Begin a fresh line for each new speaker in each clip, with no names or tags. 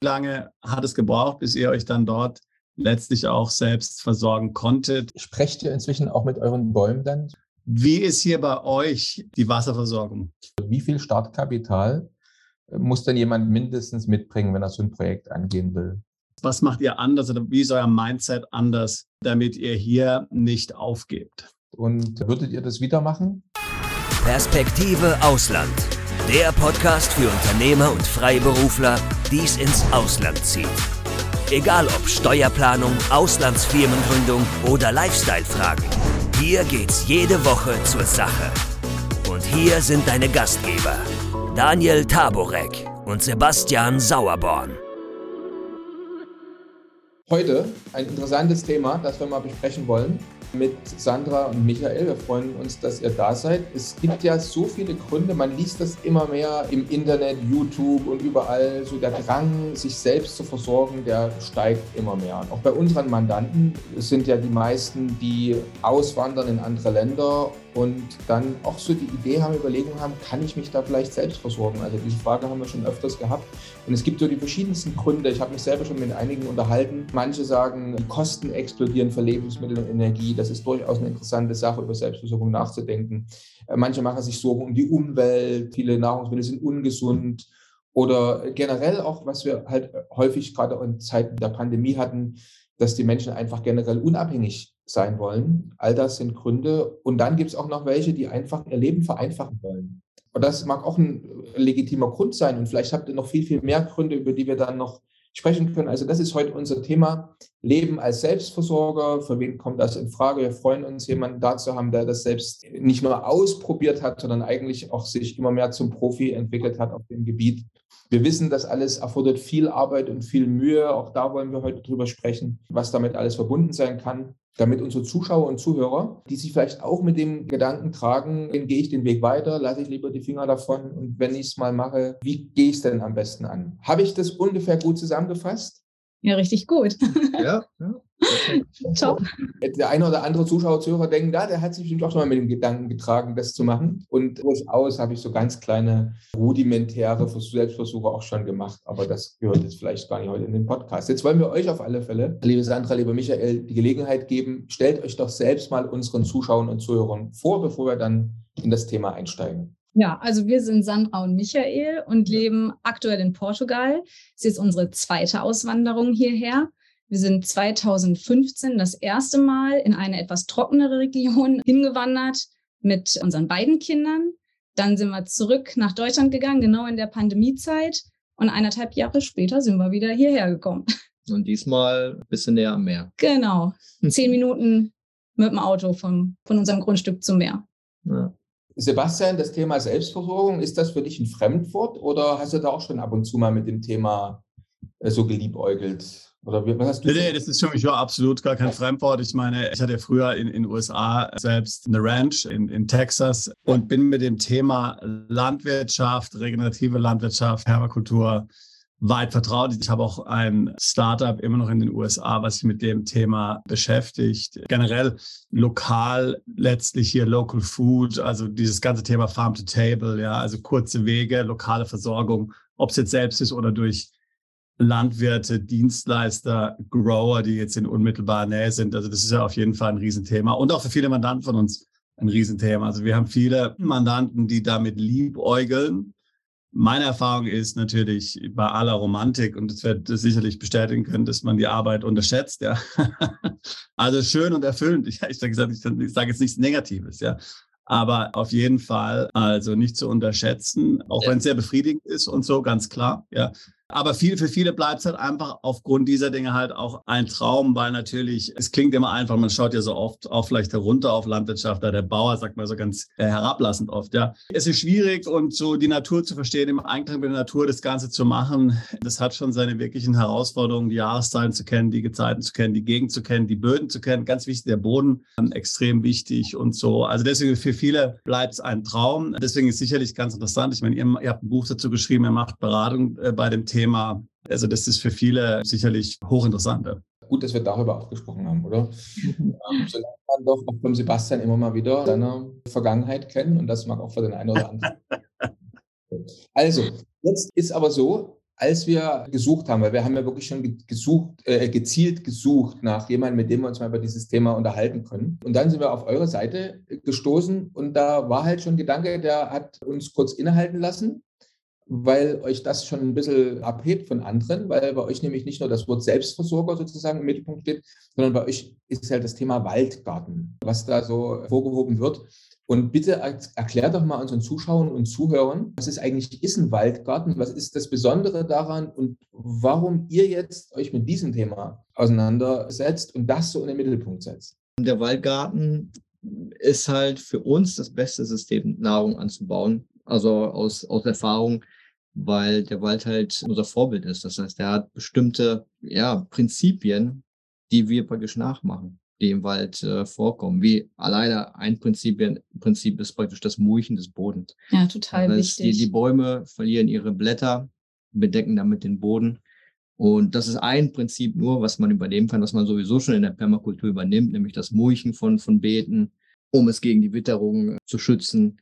Wie lange hat es gebraucht, bis ihr euch dann dort letztlich auch selbst versorgen konntet?
Sprecht ihr inzwischen auch mit euren Bäumen dann?
Wie ist hier bei euch die Wasserversorgung?
Wie viel Startkapital muss denn jemand mindestens mitbringen, wenn er so ein Projekt angehen will?
Was macht ihr anders oder wie ist euer Mindset anders, damit ihr hier nicht aufgebt?
Und würdet ihr das wieder machen?
Perspektive Ausland. Der Podcast für Unternehmer und Freiberufler, die es ins Ausland zieht. Egal ob Steuerplanung, Auslandsfirmengründung oder Lifestyle-Fragen. Hier geht's jede Woche zur Sache. Und hier sind deine Gastgeber, Daniel Taborek und Sebastian Sauerborn.
Heute ein interessantes Thema, das wir mal besprechen wollen mit Sandra und Michael. Wir freuen uns, dass ihr da seid. Es gibt ja so viele Gründe, man liest das immer mehr im Internet, YouTube und überall. So der Drang, sich selbst zu versorgen, der steigt immer mehr. auch bei unseren Mandanten sind ja die meisten, die auswandern in andere Länder und dann auch so die Idee haben, Überlegungen haben, kann ich mich da vielleicht selbst versorgen? Also diese Frage haben wir schon öfters gehabt. Und es gibt so die verschiedensten Gründe. Ich habe mich selber schon mit einigen unterhalten. Manche sagen, die Kosten explodieren für Lebensmittel und Energie. Das ist durchaus eine interessante Sache, über Selbstversorgung nachzudenken. Äh, manche machen sich Sorgen um die Umwelt. Viele Nahrungsmittel sind ungesund. Oder generell auch, was wir halt häufig gerade in Zeiten der Pandemie hatten, dass die Menschen einfach generell unabhängig sein wollen. All das sind Gründe. Und dann gibt es auch noch welche, die einfach ihr Leben vereinfachen wollen. Und das mag auch ein legitimer Grund sein. Und vielleicht habt ihr noch viel, viel mehr Gründe, über die wir dann noch sprechen können. Also das ist heute unser Thema. Leben als Selbstversorger. Für wen kommt das in Frage? Wir freuen uns, jemanden da zu haben, der das selbst nicht nur ausprobiert hat, sondern eigentlich auch sich immer mehr zum Profi entwickelt hat auf dem Gebiet. Wir wissen, das alles erfordert viel Arbeit und viel Mühe. Auch da wollen wir heute drüber sprechen, was damit alles verbunden sein kann damit unsere Zuschauer und Zuhörer, die sich vielleicht auch mit dem Gedanken tragen, gehe ich den Weg weiter, lasse ich lieber die Finger davon und wenn ich es mal mache, wie gehe ich es denn am besten an? Habe ich das ungefähr gut zusammengefasst?
Ja, richtig gut.
Ja, ja.
Top.
Der eine oder andere Zuschauer, Zuhörer denken, da, der hat sich bestimmt auch schon mal mit dem Gedanken getragen, das zu machen. Und durchaus habe ich so ganz kleine rudimentäre Selbstversuche auch schon gemacht. Aber das gehört jetzt vielleicht gar nicht heute in den Podcast. Jetzt wollen wir euch auf alle Fälle, liebe Sandra, lieber Michael, die Gelegenheit geben, stellt euch doch selbst mal unseren Zuschauern und Zuhörern vor, bevor wir dann in das Thema einsteigen.
Ja, also wir sind Sandra und Michael und leben aktuell in Portugal. Es ist unsere zweite Auswanderung hierher. Wir sind 2015 das erste Mal in eine etwas trockenere Region hingewandert mit unseren beiden Kindern. Dann sind wir zurück nach Deutschland gegangen, genau in der Pandemiezeit. Und eineinhalb Jahre später sind wir wieder hierher gekommen.
Und diesmal ein bisschen näher am Meer.
Genau. Zehn Minuten mit dem Auto vom, von unserem Grundstück zum Meer.
Ja. Sebastian, das Thema Selbstversorgung, ist das für dich ein Fremdwort oder hast du da auch schon ab und zu mal mit dem Thema äh, so geliebäugelt? Oder was hast du?
Nee, nee, das ist für mich ja absolut gar kein Fremdwort. Ich meine, ich hatte früher in den USA selbst eine Ranch in, in Texas und bin mit dem Thema Landwirtschaft, regenerative Landwirtschaft, Permakultur weit vertraut. Ich habe auch ein Startup immer noch in den USA, was sich mit dem Thema beschäftigt. Generell lokal letztlich hier Local Food, also dieses ganze Thema Farm to Table, ja, also kurze Wege, lokale Versorgung, ob es jetzt selbst ist oder durch Landwirte, Dienstleister, Grower, die jetzt in unmittelbarer Nähe sind. Also das ist ja auf jeden Fall ein Riesenthema und auch für viele Mandanten von uns ein Riesenthema. Also wir haben viele Mandanten, die damit liebäugeln meine Erfahrung ist natürlich bei aller Romantik, und das wird das sicherlich bestätigen können, dass man die Arbeit unterschätzt, ja. also schön und erfüllend. Ja, ich sage ich sage jetzt nichts Negatives, ja. Aber auf jeden Fall, also nicht zu unterschätzen, auch ja. wenn es sehr befriedigend ist und so, ganz klar, ja. Aber viel, für viele bleibt es halt einfach aufgrund dieser Dinge halt auch ein Traum, weil natürlich, es klingt immer einfach, man schaut ja so oft auch vielleicht herunter auf Landwirtschaft, da der Bauer sagt man so ganz äh, herablassend oft, ja. Es ist schwierig und so die Natur zu verstehen, im Einklang mit der Natur das Ganze zu machen, das hat schon seine wirklichen Herausforderungen, die Jahreszeiten zu kennen, die Gezeiten zu kennen, die Gegend zu kennen, die Böden zu kennen, ganz wichtig, der Boden, ähm, extrem wichtig und so. Also deswegen für viele bleibt es ein Traum. Deswegen ist sicherlich ganz interessant. Ich meine, ihr, ihr habt ein Buch dazu geschrieben, ihr macht Beratung äh, bei dem Thema. Thema. Also das ist für viele sicherlich hochinteressant.
Gut, dass wir darüber auch gesprochen haben, oder? Mhm. Ähm, so lernt man doch auch vom Sebastian immer mal wieder seine Vergangenheit kennen und das mag auch für den einen oder anderen. also, jetzt ist aber so, als wir gesucht haben, weil wir haben ja wirklich schon gesucht, äh, gezielt gesucht nach jemandem, mit dem wir uns mal über dieses Thema unterhalten können. Und dann sind wir auf eure Seite gestoßen und da war halt schon ein Gedanke, der hat uns kurz innehalten lassen, weil euch das schon ein bisschen abhebt von anderen, weil bei euch nämlich nicht nur das Wort Selbstversorger sozusagen im Mittelpunkt steht, sondern bei euch ist halt das Thema Waldgarten, was da so vorgehoben wird. Und bitte erklär doch mal unseren Zuschauern und Zuhörern, was ist eigentlich ist ein Waldgarten? Was ist das Besondere daran und warum ihr jetzt euch mit diesem Thema auseinandersetzt und das so in den Mittelpunkt setzt?
Der Waldgarten ist halt für uns das beste System, Nahrung anzubauen. Also aus, aus Erfahrung, weil der Wald halt unser Vorbild ist. Das heißt, er hat bestimmte ja, Prinzipien, die wir praktisch nachmachen die im Wald äh, vorkommen. Wie alleine ein Prinzip, Prinzip ist praktisch das Mulchen des Bodens.
Ja, total das heißt,
wichtig. Die, die Bäume verlieren ihre Blätter, bedecken damit den Boden. Und das ist ein Prinzip nur, was man übernehmen kann, was man sowieso schon in der Permakultur übernimmt, nämlich das Mulchen von, von Beeten, um es gegen die Witterung zu schützen.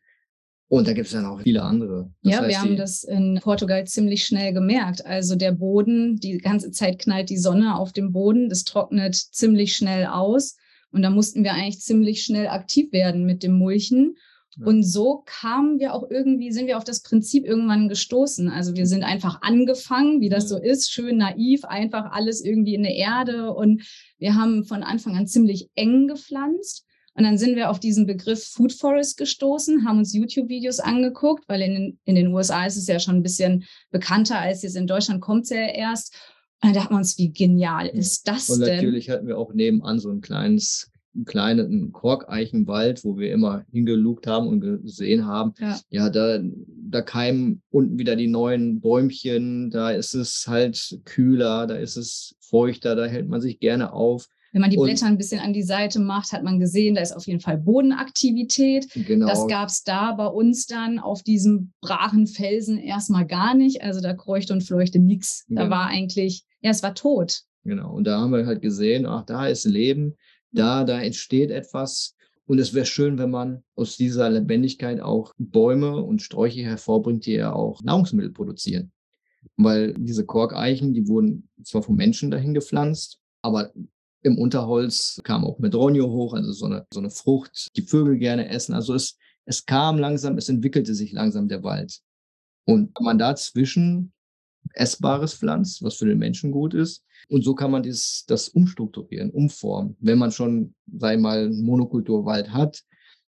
Und da gibt es dann auch viele andere.
Das ja, wir haben das in Portugal ziemlich schnell gemerkt. Also der Boden, die ganze Zeit knallt die Sonne auf dem Boden, das trocknet ziemlich schnell aus. Und da mussten wir eigentlich ziemlich schnell aktiv werden mit dem Mulchen. Ja. Und so kamen wir auch irgendwie, sind wir auf das Prinzip irgendwann gestoßen. Also wir sind einfach angefangen, wie das ja. so ist, schön naiv, einfach alles irgendwie in der Erde. Und wir haben von Anfang an ziemlich eng gepflanzt. Und dann sind wir auf diesen Begriff Food Forest gestoßen, haben uns YouTube-Videos angeguckt, weil in, in den USA ist es ja schon ein bisschen bekannter als jetzt in Deutschland kommt es ja erst. Und dann dachten wir uns, wie genial ist das
denn?
Und
natürlich hatten wir auch nebenan so ein kleines einen kleinen Korkeichenwald, wo wir immer hingelugt haben und gesehen haben, ja, ja da, da keimen unten wieder die neuen Bäumchen, da ist es halt kühler, da ist es feuchter, da hält man sich gerne auf.
Wenn man die und, Blätter ein bisschen an die Seite macht, hat man gesehen, da ist auf jeden Fall Bodenaktivität. Genau. Das gab es da bei uns dann auf diesem brachen Felsen erstmal gar nicht. Also da kreuchte und fleuchte nichts. Da genau. war eigentlich, ja, es war tot.
Genau. Und da haben wir halt gesehen, ach, da ist Leben, da, da entsteht etwas. Und es wäre schön, wenn man aus dieser Lebendigkeit auch Bäume und Sträuche hervorbringt, die ja auch Nahrungsmittel produzieren. Weil diese Korkeichen, die wurden zwar vom Menschen dahin gepflanzt, aber im Unterholz kam auch Medronio hoch, also so eine, so eine Frucht, die Vögel gerne essen. Also es, es kam langsam, es entwickelte sich langsam der Wald. Und man dazwischen Essbares pflanzt, was für den Menschen gut ist. Und so kann man das, das umstrukturieren, umformen. Wenn man schon, sei mal, einen Monokulturwald hat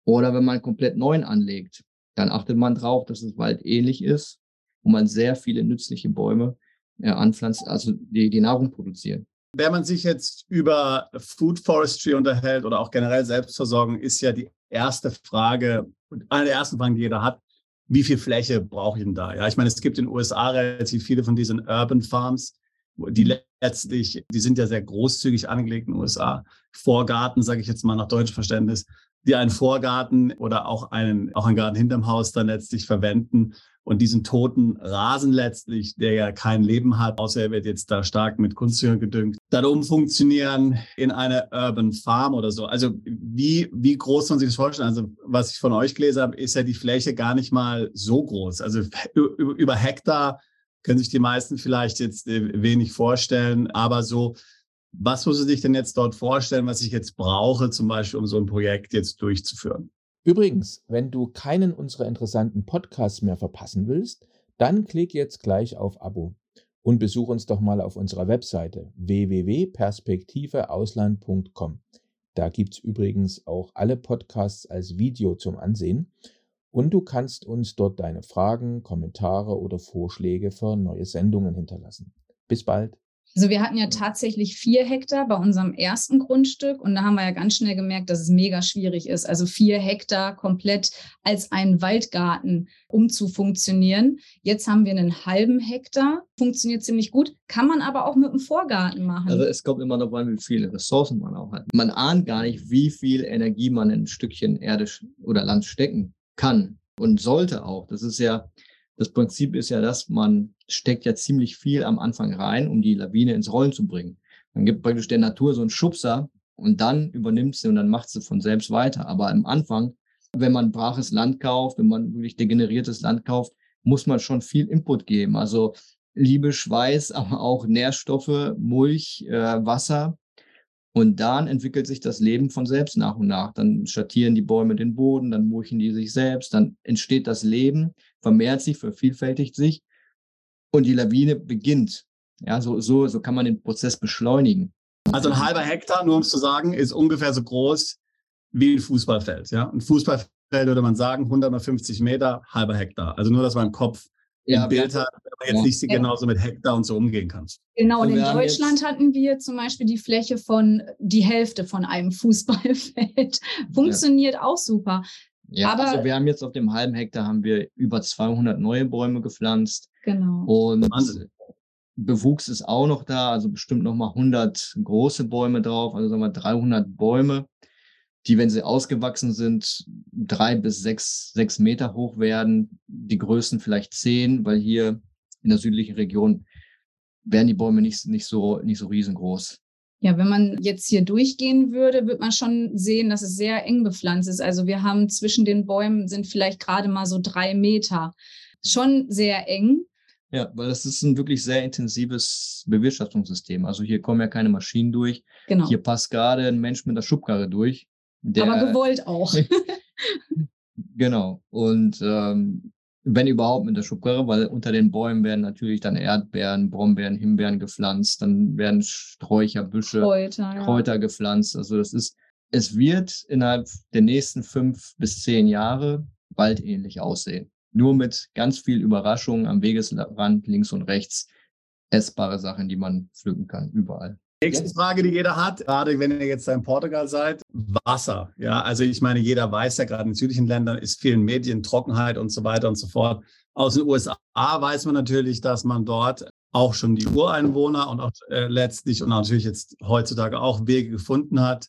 oder wenn man komplett neuen anlegt, dann achtet man drauf, dass das Wald ähnlich ist und man sehr viele nützliche Bäume äh, anpflanzt, also die, die Nahrung produzieren.
Wenn man sich jetzt über Food Forestry unterhält oder auch generell Selbstversorgung, ist ja die erste Frage, eine der ersten Fragen, die jeder hat, wie viel Fläche brauche ich denn da? Ja, ich meine, es gibt in den USA relativ viele von diesen Urban Farms, die letztlich, die sind ja sehr großzügig angelegt in den USA. Vorgarten, sage ich jetzt mal nach deutschem Verständnis, die einen Vorgarten oder auch einen, auch einen Garten hinterm Haus dann letztlich verwenden, und diesen toten Rasen letztlich, der ja kein Leben hat, außer er wird jetzt da stark mit Kunstdünger gedüngt, dann umfunktionieren in eine Urban Farm oder so. Also wie, wie groß man sich das vorstellen? Also was ich von euch gelesen habe, ist ja die Fläche gar nicht mal so groß. Also über Hektar können sich die meisten vielleicht jetzt äh, wenig vorstellen, aber so was muss ich sich denn jetzt dort vorstellen, was ich jetzt brauche, zum Beispiel, um so ein Projekt jetzt durchzuführen?
Übrigens, wenn du keinen unserer interessanten Podcasts mehr verpassen willst, dann klick jetzt gleich auf Abo und besuch uns doch mal auf unserer Webseite www.perspektiveausland.com. Da gibt's übrigens auch alle Podcasts als Video zum Ansehen und du kannst uns dort deine Fragen, Kommentare oder Vorschläge für neue Sendungen hinterlassen. Bis bald.
Also wir hatten ja tatsächlich vier Hektar bei unserem ersten Grundstück und da haben wir ja ganz schnell gemerkt, dass es mega schwierig ist. Also vier Hektar komplett als einen Waldgarten umzufunktionieren. Jetzt haben wir einen halben Hektar, funktioniert ziemlich gut, kann man aber auch mit einem Vorgarten machen.
Also es kommt immer darauf an, wie viele Ressourcen man auch hat. Man ahnt gar nicht, wie viel Energie man in ein Stückchen Erde oder Land stecken kann und sollte auch. Das ist ja, das Prinzip ist ja, dass man steckt ja ziemlich viel am Anfang rein, um die Lawine ins Rollen zu bringen. Dann gibt praktisch der Natur so einen Schubser und dann übernimmt sie und dann macht sie von selbst weiter. Aber am Anfang, wenn man braches Land kauft, wenn man wirklich degeneriertes Land kauft, muss man schon viel Input geben. Also Liebe, Schweiß, aber auch Nährstoffe, Mulch, äh, Wasser. Und dann entwickelt sich das Leben von selbst nach und nach. Dann schattieren die Bäume den Boden, dann mulchen die sich selbst, dann entsteht das Leben, vermehrt sich, vervielfältigt sich und die Lawine beginnt. Ja, so, so, so kann man den Prozess beschleunigen.
Also ein halber Hektar, nur um es zu sagen, ist ungefähr so groß wie ein Fußballfeld. Ja? Ein Fußballfeld würde man sagen, 150 Meter, halber Hektar. Also nur, dass man im Kopf ja, ein Bild hat, aber jetzt ja. nicht genauso mit Hektar und so umgehen kannst.
Genau, und in Deutschland hatten wir zum Beispiel die Fläche von die Hälfte von einem Fußballfeld. Funktioniert ja. auch super.
Ja, aber also wir haben jetzt auf dem halben Hektar haben wir über 200 neue Bäume gepflanzt.
Genau.
Und Wahnsinn. Bewuchs ist auch noch da, also bestimmt noch mal 100 große Bäume drauf, also sagen wir 300 Bäume, die, wenn sie ausgewachsen sind, drei bis sechs, sechs Meter hoch werden. Die größten vielleicht zehn, weil hier in der südlichen Region werden die Bäume nicht, nicht so, nicht so riesengroß.
Ja, wenn man jetzt hier durchgehen würde, wird man schon sehen, dass es sehr eng bepflanzt ist. Also wir haben zwischen den Bäumen sind vielleicht gerade mal so drei Meter. Schon sehr eng.
Ja, weil das ist ein wirklich sehr intensives Bewirtschaftungssystem. Also hier kommen ja keine Maschinen durch.
Genau.
Hier passt gerade ein Mensch mit der Schubkarre durch.
Der, Aber gewollt auch.
genau. Und ähm, wenn überhaupt mit der Schubkarre, weil unter den Bäumen werden natürlich dann Erdbeeren, Brombeeren, Himbeeren gepflanzt, dann werden Sträucher, Büsche, Kräuter, Kräuter ja. gepflanzt. Also das ist, es wird innerhalb der nächsten fünf bis zehn Jahre waldähnlich aussehen nur mit ganz viel Überraschung am Wegesrand links und rechts essbare Sachen, die man pflücken kann, überall.
Nächste Frage, die jeder hat, gerade wenn ihr jetzt in Portugal seid, Wasser. Ja, also ich meine, jeder weiß ja gerade in südlichen Ländern ist vielen Medien Trockenheit und so weiter und so fort. Aus den USA weiß man natürlich, dass man dort auch schon die Ureinwohner und auch äh, letztlich und natürlich jetzt heutzutage auch Wege gefunden hat,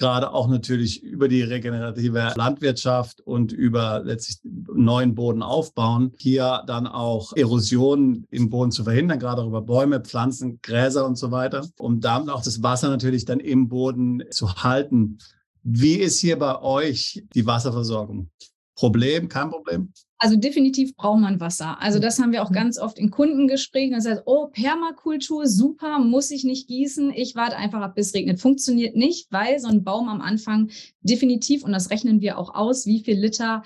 gerade auch natürlich über die regenerative Landwirtschaft und über letztlich neuen Boden aufbauen, hier dann auch Erosion im Boden zu verhindern, gerade über Bäume, Pflanzen, Gräser und so weiter, um damit auch das Wasser natürlich dann im Boden zu halten. Wie ist hier bei euch die Wasserversorgung? Problem, kein Problem?
Also definitiv braucht man Wasser. Also das haben wir auch mhm. ganz oft in Kundengesprächen. Das heißt, oh, Permakultur, super, muss ich nicht gießen. Ich warte einfach ab, bis es regnet. Funktioniert nicht, weil so ein Baum am Anfang definitiv, und das rechnen wir auch aus, wie viel Liter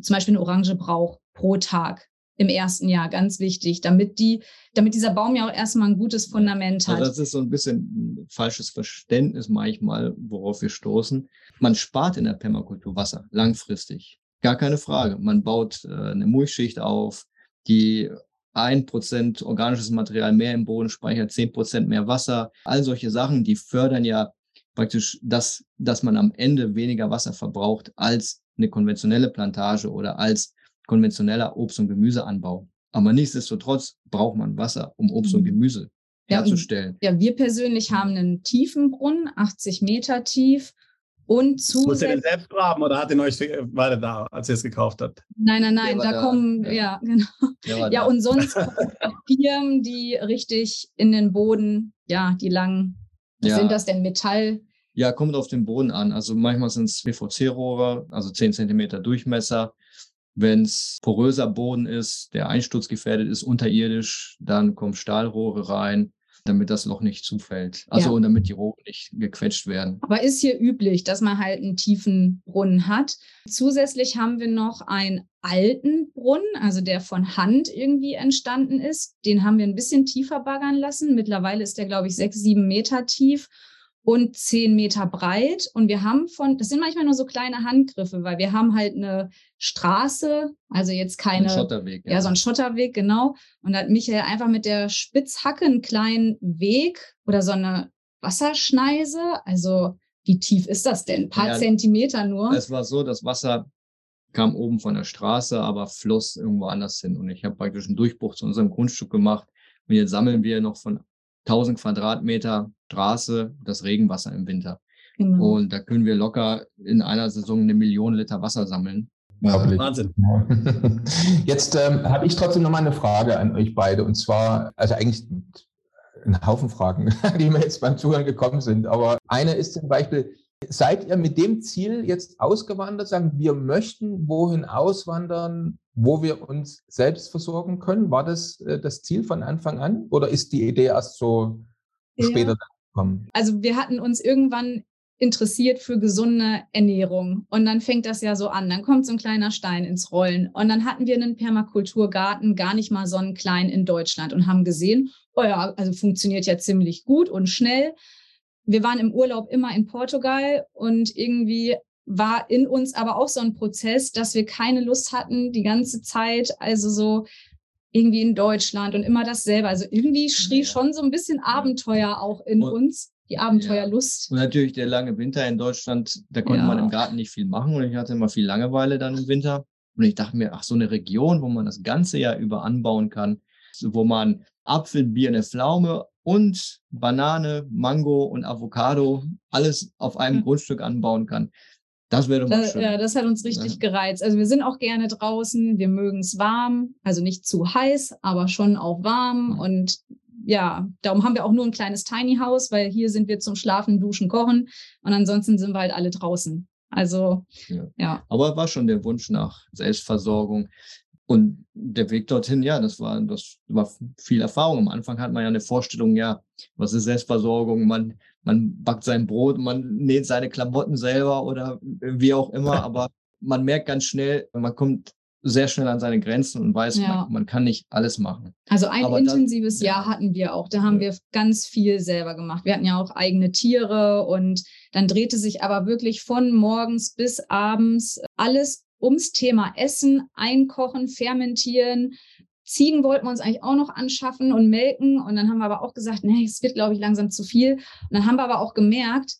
zum Beispiel eine Orange braucht pro Tag im ersten Jahr, ganz wichtig, damit die, damit dieser Baum ja auch erstmal ein gutes Fundament hat.
Also das ist so ein bisschen ein falsches Verständnis manchmal, worauf wir stoßen. Man spart in der Permakultur Wasser langfristig. Gar keine Frage. Man baut äh, eine Mulchschicht auf, die ein Prozent organisches Material mehr im Boden speichert, zehn Prozent mehr Wasser. All solche Sachen, die fördern ja praktisch, dass, dass man am Ende weniger Wasser verbraucht als eine konventionelle Plantage oder als konventioneller Obst- und Gemüseanbau. Aber nichtsdestotrotz braucht man Wasser, um Obst und mhm. Gemüse herzustellen.
Ja, wir persönlich haben einen tiefen Brunnen, 80 Meter tief und zusätzlich.
Muss er den selbst graben oder hat den euch weiter da, als ihr es gekauft habt?
Nein, nein, nein, da, da, kommen, ja, ja genau. Ja, und sonst Firmen, die richtig in den Boden, ja, die langen, ja. sind das denn Metall?
Ja, kommt auf den Boden an. Also manchmal sind es PVC-Rohre, also 10 Zentimeter Durchmesser. Wenn es poröser Boden ist, der einsturzgefährdet ist, unterirdisch, dann kommen Stahlrohre rein damit das Loch nicht zufällt. Also ja. und damit die Rohre nicht gequetscht werden.
Aber ist hier üblich, dass man halt einen tiefen Brunnen hat. Zusätzlich haben wir noch einen alten Brunnen, also der von Hand irgendwie entstanden ist. Den haben wir ein bisschen tiefer baggern lassen. Mittlerweile ist der, glaube ich, sechs, sieben Meter tief und zehn Meter breit. Und wir haben von, das sind manchmal nur so kleine Handgriffe, weil wir haben halt eine Straße, also jetzt keine.
Ein Schotterweg.
Ja. ja, so ein Schotterweg, genau. Und da hat Michael einfach mit der Spitzhacke einen kleinen Weg oder so eine Wasserschneise. Also, wie tief ist das denn? Ein paar ja, Zentimeter nur.
Es war so, das Wasser kam oben von der Straße, aber floss irgendwo anders hin. Und ich habe praktisch einen Durchbruch zu unserem Grundstück gemacht. Und jetzt sammeln wir noch von 1000 Quadratmeter Straße das Regenwasser im Winter. Genau. Und da können wir locker in einer Saison eine Million Liter Wasser sammeln.
Wahnsinn. Jetzt ähm, habe ich trotzdem noch mal eine Frage an euch beide. Und zwar, also eigentlich ein Haufen Fragen, die mir jetzt beim Zuhören gekommen sind. Aber eine ist zum Beispiel, Seid ihr mit dem Ziel jetzt ausgewandert, sagen, wir möchten wohin auswandern, wo wir uns selbst versorgen können? War das äh, das Ziel von Anfang an oder ist die Idee erst so ja. später gekommen?
Also wir hatten uns irgendwann interessiert für gesunde Ernährung. Und dann fängt das ja so an. Dann kommt so ein kleiner Stein ins Rollen. Und dann hatten wir einen Permakulturgarten, gar nicht mal so einen kleinen in Deutschland und haben gesehen, oh ja, also funktioniert ja ziemlich gut und schnell. Wir waren im Urlaub immer in Portugal und irgendwie war in uns aber auch so ein Prozess, dass wir keine Lust hatten, die ganze Zeit, also so irgendwie in Deutschland und immer dasselbe. Also irgendwie schrie schon so ein bisschen Abenteuer auch in und, uns die Abenteuerlust.
Ja. Und natürlich der lange Winter in Deutschland, da konnte ja. man im Garten nicht viel machen und ich hatte immer viel Langeweile dann im Winter. Und ich dachte mir, ach, so eine Region, wo man das ganze Jahr über anbauen kann, wo man Apfel, Bier, eine Pflaume und Banane, Mango und Avocado alles auf einem mhm. Grundstück anbauen kann. Das wäre doch mal schön.
Ja, das hat uns richtig ja. gereizt. Also wir sind auch gerne draußen, wir mögen es warm, also nicht zu heiß, aber schon auch warm. Und ja, darum haben wir auch nur ein kleines Tiny House, weil hier sind wir zum Schlafen, Duschen, Kochen und ansonsten sind wir halt alle draußen. Also ja. ja.
Aber war schon der Wunsch nach Selbstversorgung. Und der Weg dorthin, ja, das war, das war viel Erfahrung. Am Anfang hat man ja eine Vorstellung, ja, was ist Selbstversorgung? Man, man backt sein Brot, man näht seine Klamotten selber oder wie auch immer, aber man merkt ganz schnell, man kommt sehr schnell an seine Grenzen und weiß, ja. man, man, kann nicht alles machen.
Also ein Aber intensives das, Jahr ja. hatten wir auch. Da haben ja. wir ganz viel selber gemacht. Wir hatten ja auch eigene Tiere und dann drehte sich aber wirklich von morgens bis abends alles ums Thema Essen, Einkochen, Fermentieren. Ziegen wollten wir uns eigentlich auch noch anschaffen und melken. Und dann haben wir aber auch gesagt, nee, es wird, glaube ich, langsam zu viel. Und dann haben wir aber auch gemerkt,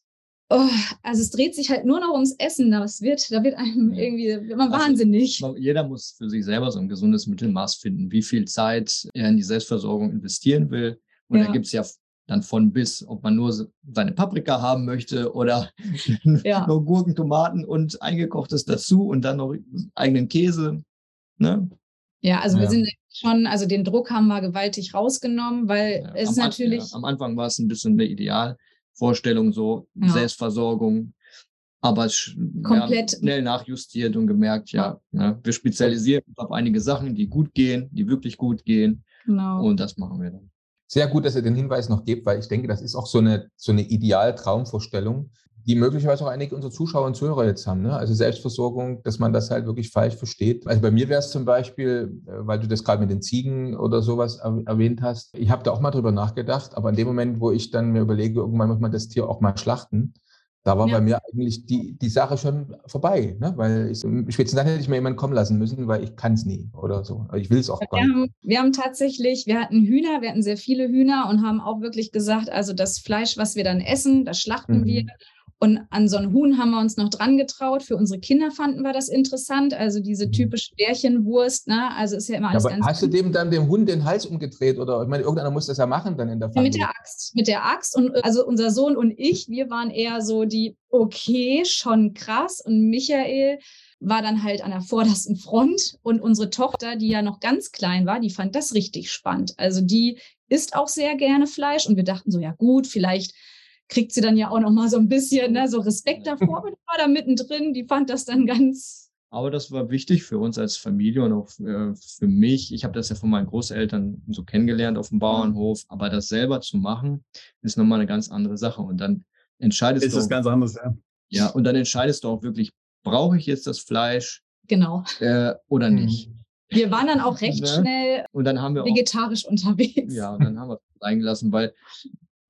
Oh, also es dreht sich halt nur noch ums Essen. Das wird, da wird einem irgendwie wird man also, wahnsinnig.
Jeder muss für sich selber so ein gesundes Mittelmaß finden, wie viel Zeit er in die Selbstversorgung investieren will. Und ja. da gibt es ja dann von bis, ob man nur seine Paprika haben möchte oder ja. nur Gurken, Tomaten und eingekochtes dazu und dann noch eigenen Käse. Ne?
Ja, also ja. wir sind schon, also den Druck haben wir gewaltig rausgenommen, weil ja, es ist natürlich.
Am Anfang war es ein bisschen eine Ideal. Vorstellung, so. Selbstversorgung. Aber Komplett. schnell nachjustiert und gemerkt, ja, ja, ne, wir spezialisieren uns auf einige Sachen, die gut gehen, die wirklich gut gehen. Genau. Und das machen wir dann.
Sehr gut, dass ihr den Hinweis noch gebt, weil ich denke, das ist auch so eine, so eine Ideal-Traumvorstellung, die möglicherweise auch einige unserer Zuschauer und Zuhörer jetzt haben. Ne? Also Selbstversorgung, dass man das halt wirklich falsch versteht. Also bei mir wäre es zum Beispiel, äh, weil du das gerade mit den Ziegen oder sowas erwähnt hast, ich habe da auch mal drüber nachgedacht, aber in dem Moment, wo ich dann mir überlege, irgendwann muss man das Tier auch mal schlachten, da war ja. bei mir eigentlich die, die Sache schon vorbei, ne? weil ich, spätestens dann hätte ich mir jemanden kommen lassen müssen, weil ich kann es nie oder so. Ich will es auch gar
nicht. Haben, wir haben tatsächlich, wir hatten Hühner, wir hatten sehr viele Hühner und haben auch wirklich gesagt, also das Fleisch, was wir dann essen, das schlachten mhm. wir und an so ein Huhn haben wir uns noch dran getraut. Für unsere Kinder fanden wir das interessant. Also diese mhm. typische Bärchenwurst, ne? Also ist ja immer alles
ja, ganz. Hast du dem dann dem Hund den Hals umgedreht oder ich meine, irgendeiner muss das ja machen dann in der
Familie. Mit der Axt, mit der Axt. Und also unser Sohn und ich, wir waren eher so die, okay, schon krass. Und Michael war dann halt an der vordersten Front und unsere Tochter, die ja noch ganz klein war, die fand das richtig spannend. Also die isst auch sehr gerne Fleisch und wir dachten so, ja gut, vielleicht kriegt sie dann ja auch noch mal so ein bisschen ne, so Respekt davor. Und war da mittendrin, die fand das dann ganz.
Aber das war wichtig für uns als Familie und auch äh, für mich. Ich habe das ja von meinen Großeltern so kennengelernt auf dem Bauernhof. Aber das selber zu machen, ist nochmal eine ganz andere Sache. Und dann entscheidest
ist du. Ist das ganz anders, ja.
Ja, und dann entscheidest du auch wirklich, brauche ich jetzt das Fleisch?
Genau.
Äh, oder mhm. nicht?
Wir waren dann auch recht ne? schnell
und dann haben wir
vegetarisch
auch,
unterwegs.
Ja, und dann haben wir es eingelassen, weil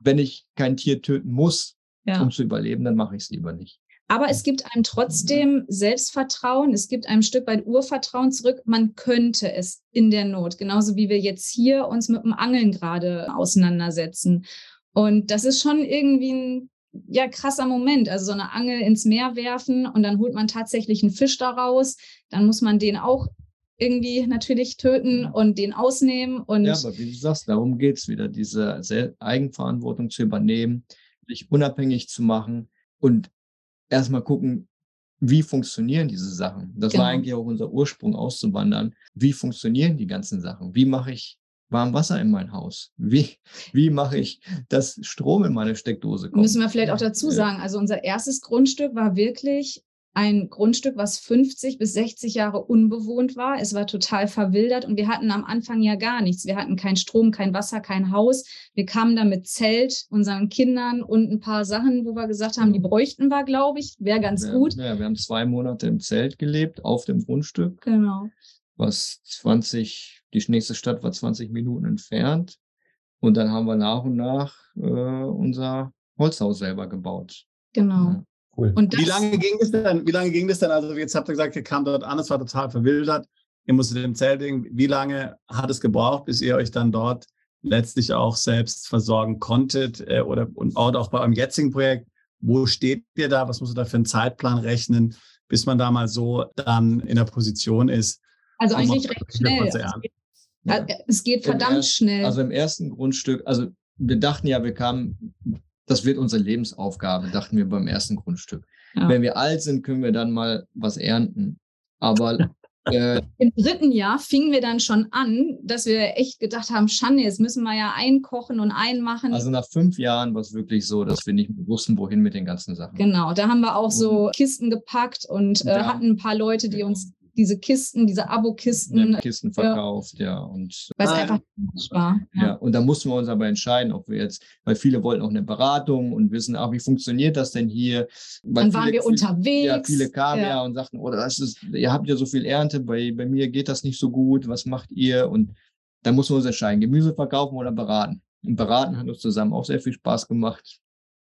wenn ich kein Tier töten muss, ja. um zu überleben, dann mache ich es lieber nicht.
Aber es gibt einem trotzdem Selbstvertrauen, es gibt einem ein Stück weit Urvertrauen zurück. Man könnte es in der Not, genauso wie wir jetzt hier uns mit dem Angeln gerade auseinandersetzen. Und das ist schon irgendwie ein ja, krasser Moment. Also so eine Angel ins Meer werfen und dann holt man tatsächlich einen Fisch daraus. Dann muss man den auch irgendwie natürlich töten und den ausnehmen. Und
ja, aber wie du sagst, darum geht es wieder, diese Eigenverantwortung zu übernehmen, sich unabhängig zu machen und erstmal gucken, wie funktionieren diese Sachen. Das genau. war eigentlich auch unser Ursprung auszuwandern. Wie funktionieren die ganzen Sachen? Wie mache ich warm Wasser in mein Haus? Wie, wie mache ich, dass Strom in meine Steckdose kommt?
Müssen wir vielleicht auch dazu sagen, also unser erstes Grundstück war wirklich ein Grundstück, was 50 bis 60 Jahre unbewohnt war. Es war total verwildert und wir hatten am Anfang ja gar nichts. Wir hatten keinen Strom, kein Wasser, kein Haus. Wir kamen da mit Zelt, unseren Kindern und ein paar Sachen, wo wir gesagt haben, die bräuchten wir, glaube ich, wäre ganz
ja,
gut.
Ja, wir haben zwei Monate im Zelt gelebt, auf dem Grundstück.
Genau.
Was 20, die nächste Stadt war 20 Minuten entfernt. Und dann haben wir nach und nach äh, unser Holzhaus selber gebaut.
Genau.
Ja.
Cool. Und wie lange ging das denn? Wie lange ging das denn? Also jetzt habt ihr gesagt, ihr kam dort an, es war total verwildert. Ihr musstet im Zelt liegen. Wie lange hat es gebraucht, bis ihr euch dann dort letztlich auch selbst versorgen konntet? Äh, oder und auch bei eurem jetzigen Projekt, wo steht ihr da? Was musst du da für einen Zeitplan rechnen, bis man da mal so dann in der Position ist?
Also eigentlich recht schnell. Also es, geht, ja. es geht verdammt
ersten,
schnell.
Also im ersten Grundstück, also wir dachten ja, wir kamen das wird unsere Lebensaufgabe, dachten wir beim ersten Grundstück. Ja. Wenn wir alt sind, können wir dann mal was ernten. Aber
äh, im dritten Jahr fingen wir dann schon an, dass wir echt gedacht haben, Schande, jetzt müssen wir ja einkochen und einmachen.
Also nach fünf Jahren war es wirklich so, dass wir nicht wussten, wohin mit den ganzen Sachen.
Genau, da haben wir auch so Kisten gepackt und äh, hatten ein paar Leute, die uns diese Kisten, diese Abo-Kisten.
Kisten verkauft, ja. ja und
weil es einfach war.
Ja. ja. und da mussten wir uns aber entscheiden, ob wir jetzt, weil viele wollten auch eine Beratung und wissen, ach, wie funktioniert das denn hier?
Weil Dann waren
viele,
wir unterwegs.
Ja, viele kamen ja, ja und sagten, oh, das ist, ihr habt ja so viel Ernte, bei, bei mir geht das nicht so gut, was macht ihr? Und da mussten wir uns entscheiden, Gemüse verkaufen oder beraten. Und beraten hat uns zusammen auch sehr viel Spaß gemacht.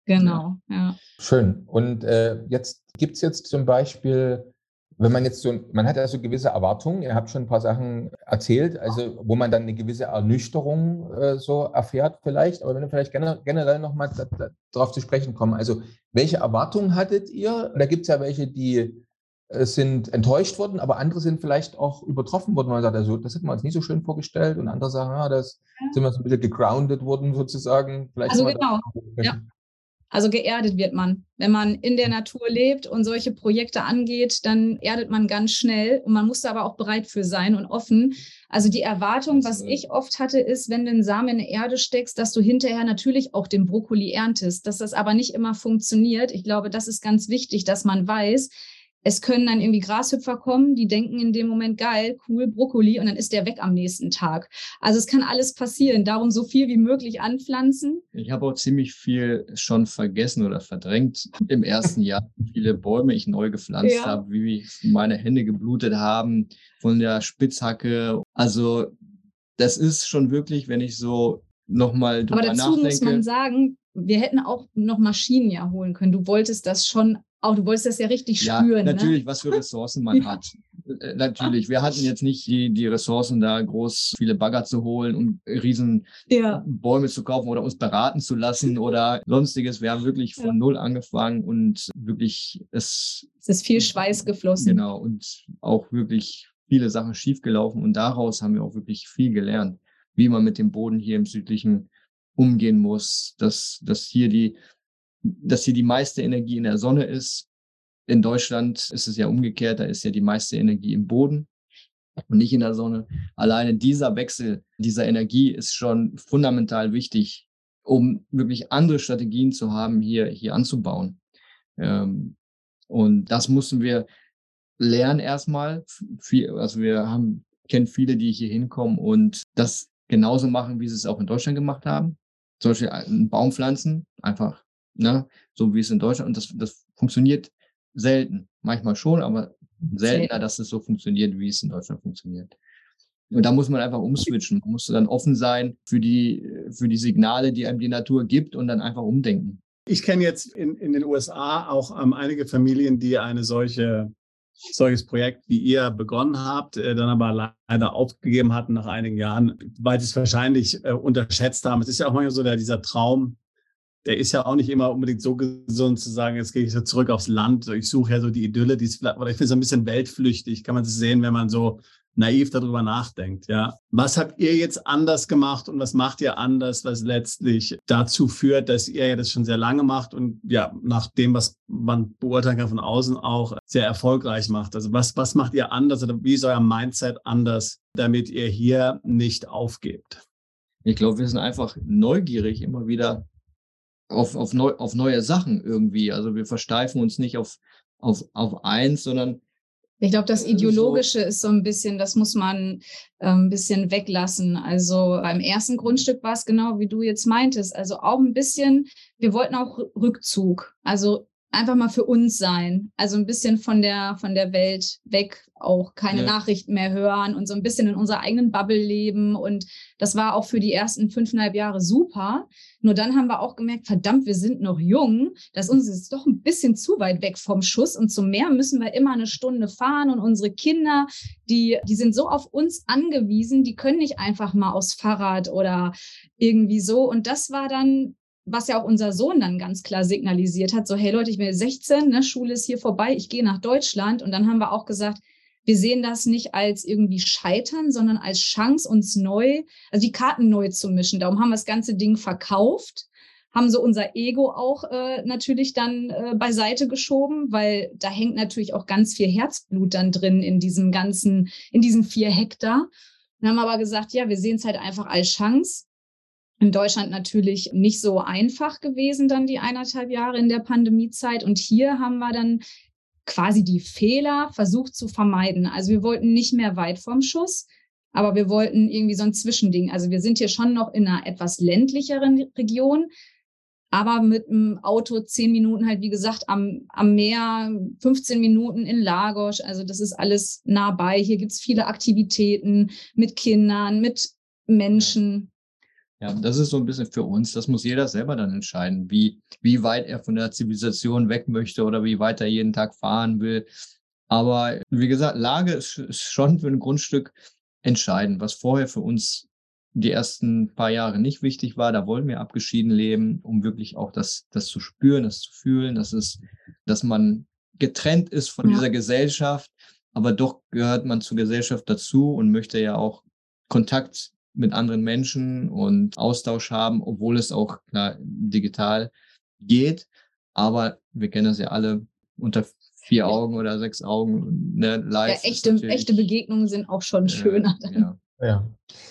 Genau, ja.
Schön. Und äh, jetzt gibt es jetzt zum Beispiel wenn man jetzt so, man hat ja so gewisse Erwartungen, ihr habt schon ein paar Sachen erzählt, also wo man dann eine gewisse Ernüchterung äh, so erfährt vielleicht, aber wenn wir vielleicht generell nochmal darauf zu sprechen kommen, also welche Erwartungen hattet ihr? Da gibt es ja welche, die äh, sind enttäuscht worden, aber andere sind vielleicht auch übertroffen worden, man sagt, also das hätten wir uns nicht so schön vorgestellt und andere sagen, ja, das sind wir so ein bisschen gegroundet worden sozusagen.
Vielleicht also genau, ja. Also geerdet wird man. Wenn man in der Natur lebt und solche Projekte angeht, dann erdet man ganz schnell und man muss da aber auch bereit für sein und offen. Also die Erwartung, was ich oft hatte, ist, wenn du einen Samen in die Erde steckst, dass du hinterher natürlich auch den Brokkoli erntest, dass das aber nicht immer funktioniert. Ich glaube, das ist ganz wichtig, dass man weiß, es können dann irgendwie Grashüpfer kommen, die denken in dem Moment, geil, cool, Brokkoli, und dann ist der weg am nächsten Tag. Also es kann alles passieren. Darum so viel wie möglich anpflanzen.
Ich habe auch ziemlich viel schon vergessen oder verdrängt im ersten Jahr. Viele Bäume ich neu gepflanzt ja. habe, wie meine Hände geblutet haben von der Spitzhacke. Also das ist schon wirklich, wenn ich so nochmal drüber
Aber dazu
nachdenke.
muss man sagen, wir hätten auch noch Maschinen ja holen können. Du wolltest das schon auch, du wolltest das ja richtig
ja,
spüren.
Ne? Natürlich, ne? was für Ressourcen man hat. Äh, natürlich, wir hatten jetzt nicht die, die Ressourcen, da groß viele Bagger zu holen und riesen ja. Bäume zu kaufen oder uns beraten zu lassen oder sonstiges. Wir haben wirklich von ja. null angefangen und wirklich es.
Es ist viel Schweiß geflossen.
Genau, und auch wirklich viele Sachen schiefgelaufen und daraus haben wir auch wirklich viel gelernt, wie man mit dem Boden hier im südlichen umgehen muss, dass, dass hier die dass hier die meiste Energie in der Sonne ist. In Deutschland ist es ja umgekehrt, da ist ja die meiste Energie im Boden und nicht in der Sonne. Alleine dieser Wechsel dieser Energie ist schon fundamental wichtig, um wirklich andere Strategien zu haben, hier, hier anzubauen. Ähm, und das mussten wir lernen erstmal. Also wir haben, kennen viele, die hier hinkommen und das genauso machen, wie sie es auch in Deutschland gemacht haben. Zum Beispiel einen Baum pflanzen, einfach ne? so wie es in Deutschland, und das, das funktioniert selten. Manchmal schon, aber seltener, dass es so funktioniert, wie es in Deutschland funktioniert. Und da muss man einfach umswitchen. Man muss dann offen sein für die, für die Signale, die einem die Natur gibt und dann einfach umdenken.
Ich kenne jetzt in, in den USA auch ähm, einige Familien, die eine solche solches Projekt wie ihr begonnen habt, äh, dann aber leider aufgegeben hatten nach einigen Jahren, weil sie es wahrscheinlich äh, unterschätzt haben. Es ist ja auch manchmal so der, dieser Traum, der ist ja auch nicht immer unbedingt so gesund zu sagen, jetzt gehe ich so zurück aufs Land. Ich suche ja so die Idylle, die ist vielleicht, oder ich finde es ein bisschen weltflüchtig, kann man das sehen, wenn man so naiv darüber nachdenkt, ja. Was habt ihr jetzt anders gemacht und was macht ihr anders, was letztlich dazu führt, dass ihr ja das schon sehr lange macht und ja, nach dem, was man beurteilen kann von außen auch sehr erfolgreich macht? Also was, was macht ihr anders oder wie ist euer Mindset anders, damit ihr hier nicht aufgebt?
Ich glaube, wir sind einfach neugierig immer wieder auf, auf, neu, auf neue Sachen irgendwie. Also wir versteifen uns nicht auf, auf, auf eins, sondern
ich glaube, das Ideologische ist so ein bisschen, das muss man äh, ein bisschen weglassen. Also beim ersten Grundstück war es genau, wie du jetzt meintest. Also auch ein bisschen, wir wollten auch Rückzug. Also einfach mal für uns sein. Also ein bisschen von der, von der Welt weg, auch keine ja. Nachrichten mehr hören und so ein bisschen in unserer eigenen Bubble leben. Und das war auch für die ersten fünfeinhalb Jahre super. Nur dann haben wir auch gemerkt, verdammt, wir sind noch jung. Das uns ist doch ein bisschen zu weit weg vom Schuss. Und zum Meer müssen wir immer eine Stunde fahren. Und unsere Kinder, die, die sind so auf uns angewiesen, die können nicht einfach mal aufs Fahrrad oder irgendwie so. Und das war dann was ja auch unser Sohn dann ganz klar signalisiert hat, so, hey Leute, ich bin 16, ne, Schule ist hier vorbei, ich gehe nach Deutschland. Und dann haben wir auch gesagt, wir sehen das nicht als irgendwie Scheitern, sondern als Chance, uns neu, also die Karten neu zu mischen. Darum haben wir das ganze Ding verkauft, haben so unser Ego auch äh, natürlich dann äh, beiseite geschoben, weil da hängt natürlich auch ganz viel Herzblut dann drin in diesem ganzen, in diesen vier Hektar. Dann haben wir aber gesagt, ja, wir sehen es halt einfach als Chance in Deutschland natürlich nicht so einfach gewesen, dann die eineinhalb Jahre in der Pandemiezeit. Und hier haben wir dann quasi die Fehler versucht zu vermeiden. Also wir wollten nicht mehr weit vom Schuss, aber wir wollten irgendwie so ein Zwischending. Also wir sind hier schon noch in einer etwas ländlicheren Region, aber mit dem Auto zehn Minuten halt, wie gesagt, am, am Meer, 15 Minuten in Lagos. Also das ist alles nah bei. Hier gibt's viele Aktivitäten mit Kindern, mit Menschen.
Ja, das ist so ein bisschen für uns. Das muss jeder selber dann entscheiden, wie, wie weit er von der Zivilisation weg möchte oder wie weit er jeden Tag fahren will. Aber wie gesagt, Lage ist, ist schon für ein Grundstück entscheidend, was vorher für uns die ersten paar Jahre nicht wichtig war. Da wollten wir abgeschieden leben, um wirklich auch das, das zu spüren, das zu fühlen, dass es, dass man getrennt ist von ja. dieser Gesellschaft, aber doch gehört man zur Gesellschaft dazu und möchte ja auch Kontakt mit anderen Menschen und Austausch haben, obwohl es auch klar digital geht. Aber wir kennen das ja alle unter vier Augen oder sechs Augen ne, live.
Ja, echte, echte Begegnungen sind auch schon schöner.
Ja, ja.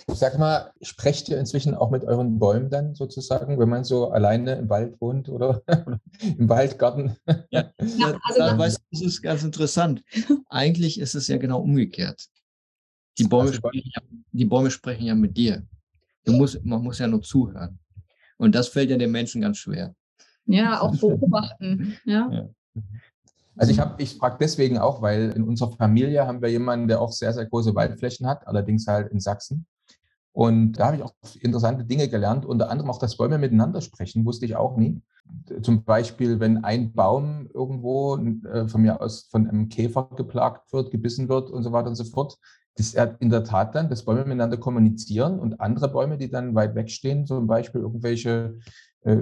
Sag mal, sprecht ihr inzwischen auch mit euren Bäumen dann sozusagen, wenn man so alleine im Wald wohnt oder, im Waldgarten?
Ja, ja also da, weißt, das ist ganz interessant. Eigentlich ist es ja genau umgekehrt. Die Bäume, sprechen ja, die Bäume sprechen ja mit dir. Du musst, man muss ja nur zuhören. Und das fällt ja den Menschen ganz schwer.
Ja, auch beobachten. ja. ja.
Also ich habe, ich frage deswegen auch, weil in unserer Familie haben wir jemanden, der auch sehr, sehr große Waldflächen hat, allerdings halt in Sachsen. Und da habe ich auch interessante Dinge gelernt, unter anderem auch, dass Bäume miteinander sprechen, wusste ich auch nie. Zum Beispiel, wenn ein Baum irgendwo äh, von mir aus von einem Käfer geplagt wird, gebissen wird und so weiter und so fort, das in der Tat dann, dass Bäume miteinander kommunizieren und andere Bäume, die dann weit weg stehen, zum Beispiel irgendwelche äh,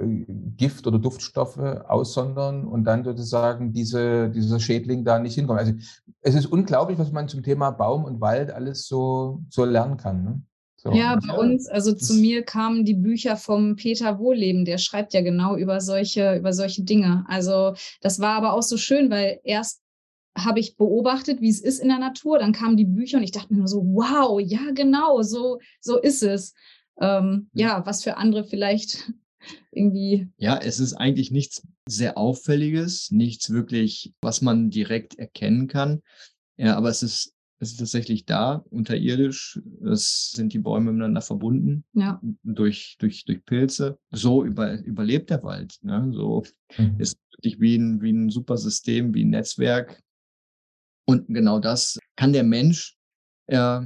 Gift- oder Duftstoffe aussondern und dann sozusagen diese, dieser Schädling da nicht hinkommt. Also es ist unglaublich, was man zum Thema Baum und Wald alles so, so lernen kann. Ne? So.
Ja, bei uns, also zu mir kamen die Bücher vom Peter Wohleben, der schreibt ja genau über solche, über solche Dinge. Also das war aber auch so schön, weil erst habe ich beobachtet, wie es ist in der Natur. Dann kamen die Bücher und ich dachte mir nur so, wow, ja, genau, so, so ist es. Ähm, ja, was für andere vielleicht irgendwie.
Ja, es ist eigentlich nichts sehr Auffälliges, nichts wirklich, was man direkt erkennen kann. Ja, aber es ist, es ist tatsächlich da, unterirdisch. Es sind die Bäume miteinander verbunden. Ja. Durch, durch, durch Pilze. So über, überlebt der Wald. Ne? So mhm. ist wirklich wie ein, wie ein super System, wie ein Netzwerk, und genau das kann der Mensch äh,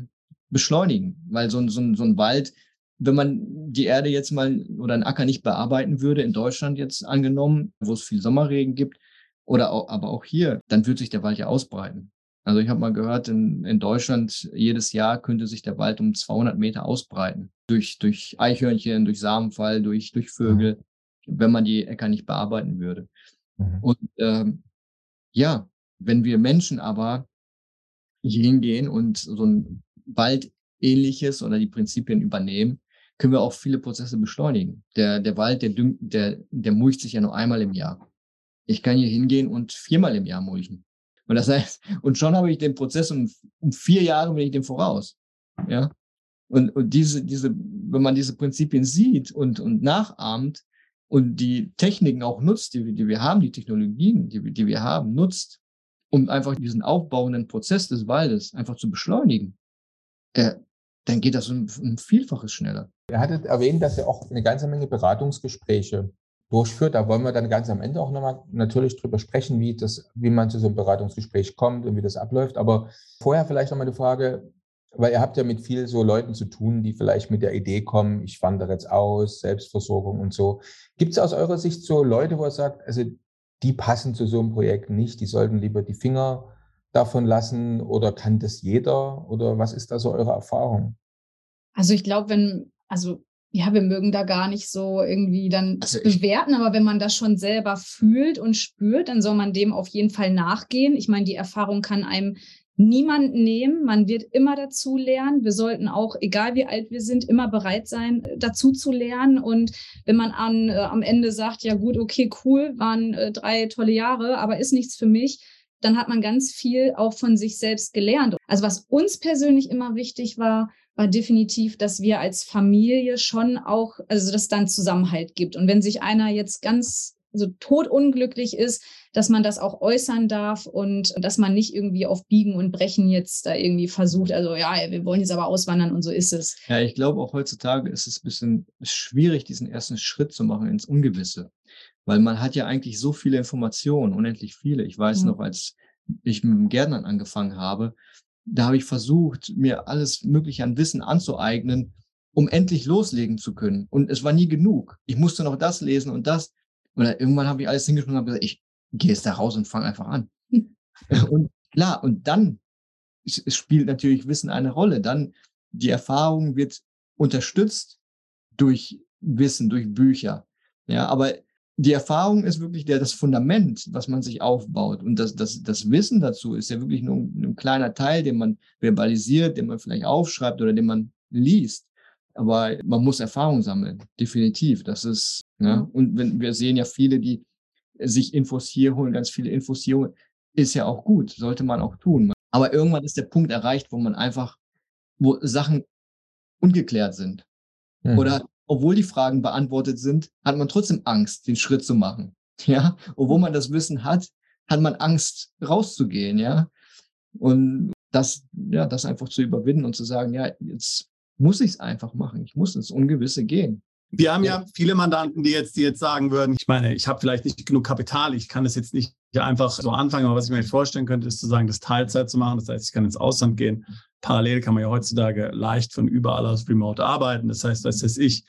beschleunigen, weil so, so, so ein Wald, wenn man die Erde jetzt mal oder einen Acker nicht bearbeiten würde, in Deutschland jetzt angenommen, wo es viel Sommerregen gibt, oder auch, aber auch hier, dann würde sich der Wald ja ausbreiten. Also ich habe mal gehört, in, in Deutschland jedes Jahr könnte sich der Wald um 200 Meter ausbreiten. Durch, durch Eichhörnchen, durch Samenfall, durch, durch Vögel, wenn man die Äcker nicht bearbeiten würde. Mhm. Und ähm, ja, wenn wir Menschen aber hier hingehen und so ein Waldähnliches oder die Prinzipien übernehmen, können wir auch viele Prozesse beschleunigen. Der, der Wald, der, düngt, der, der mulcht sich ja nur einmal im Jahr. Ich kann hier hingehen und viermal im Jahr mulchen. Und das heißt, und schon habe ich den Prozess um, um vier Jahre bin ich dem voraus. Ja. Und, und diese, diese, wenn man diese Prinzipien sieht und, und nachahmt und die Techniken auch nutzt, die, die wir haben, die Technologien, die, die wir haben, nutzt, um einfach diesen aufbauenden Prozess des Waldes einfach zu beschleunigen, äh, dann geht das um, um Vielfaches schneller.
Ihr hattet erwähnt, dass ihr auch eine ganze Menge Beratungsgespräche durchführt. Da wollen wir dann ganz am Ende auch nochmal natürlich drüber sprechen, wie, das, wie man zu so einem Beratungsgespräch kommt und wie das abläuft. Aber vorher vielleicht nochmal eine Frage, weil ihr habt ja mit vielen so Leuten zu tun, die vielleicht mit der Idee kommen, ich wandere jetzt aus, Selbstversorgung und so. Gibt es aus eurer Sicht so Leute, wo ihr sagt, also die passen zu so einem Projekt nicht, die sollten lieber die Finger davon lassen oder kann das jeder oder was ist da so eure Erfahrung?
Also ich glaube, wenn, also ja, wir mögen da gar nicht so irgendwie dann also bewerten, aber wenn man das schon selber fühlt und spürt, dann soll man dem auf jeden Fall nachgehen. Ich meine, die Erfahrung kann einem niemand nehmen. Man wird immer dazu lernen. Wir sollten auch, egal wie alt wir sind, immer bereit sein, dazu zu lernen. Und wenn man an, äh, am Ende sagt, ja gut, okay, cool, waren äh, drei tolle Jahre, aber ist nichts für mich, dann hat man ganz viel auch von sich selbst gelernt. Also was uns persönlich immer wichtig war, war definitiv, dass wir als Familie schon auch, also dass dann Zusammenhalt gibt. Und wenn sich einer jetzt ganz so totunglücklich ist, dass man das auch äußern darf und dass man nicht irgendwie auf Biegen und Brechen jetzt da irgendwie versucht, also ja, wir wollen jetzt aber auswandern und so ist es.
Ja, ich glaube auch heutzutage ist es ein bisschen schwierig, diesen ersten Schritt zu machen ins Ungewisse, weil man hat ja eigentlich so viele Informationen, unendlich viele. Ich weiß ja. noch, als ich mit dem Gärtnern angefangen habe, da habe ich versucht, mir alles Mögliche an Wissen anzueignen, um endlich loslegen zu können. Und es war nie genug. Ich musste noch das lesen und das. Und irgendwann habe ich alles hingeschrieben und habe gesagt, ich gehe jetzt da raus und fange einfach an. und klar, und dann spielt natürlich Wissen eine Rolle. Dann die Erfahrung wird unterstützt durch Wissen, durch Bücher. Ja, aber die Erfahrung ist wirklich der, das Fundament, was man sich aufbaut. Und das, das, das Wissen dazu ist ja wirklich nur ein, ein kleiner Teil, den man verbalisiert, den man vielleicht aufschreibt oder den man liest. Aber man muss Erfahrung sammeln, definitiv. Das ist, ne? Und wenn wir sehen ja viele, die sich Infos hier holen, ganz viele Infos hier holen, ist ja auch gut, sollte man auch tun. Aber irgendwann ist der Punkt erreicht, wo man einfach, wo Sachen ungeklärt sind. Mhm. Oder obwohl die Fragen beantwortet sind, hat man trotzdem Angst, den Schritt zu machen. Ja, obwohl man das Wissen hat, hat man Angst, rauszugehen. Ja, und das, ja, das einfach zu überwinden und zu sagen, ja, jetzt muss ich es einfach machen. Ich muss ins Ungewisse gehen.
Wir haben ja viele Mandanten, die jetzt, die jetzt sagen würden, ich meine, ich habe vielleicht nicht genug Kapital, ich kann das jetzt nicht einfach so anfangen, aber was ich mir vorstellen könnte, ist zu sagen, das Teilzeit zu machen. Das heißt, ich kann ins Ausland gehen. Parallel kann man ja heutzutage leicht von überall aus remote arbeiten. Das heißt, was weiß ich,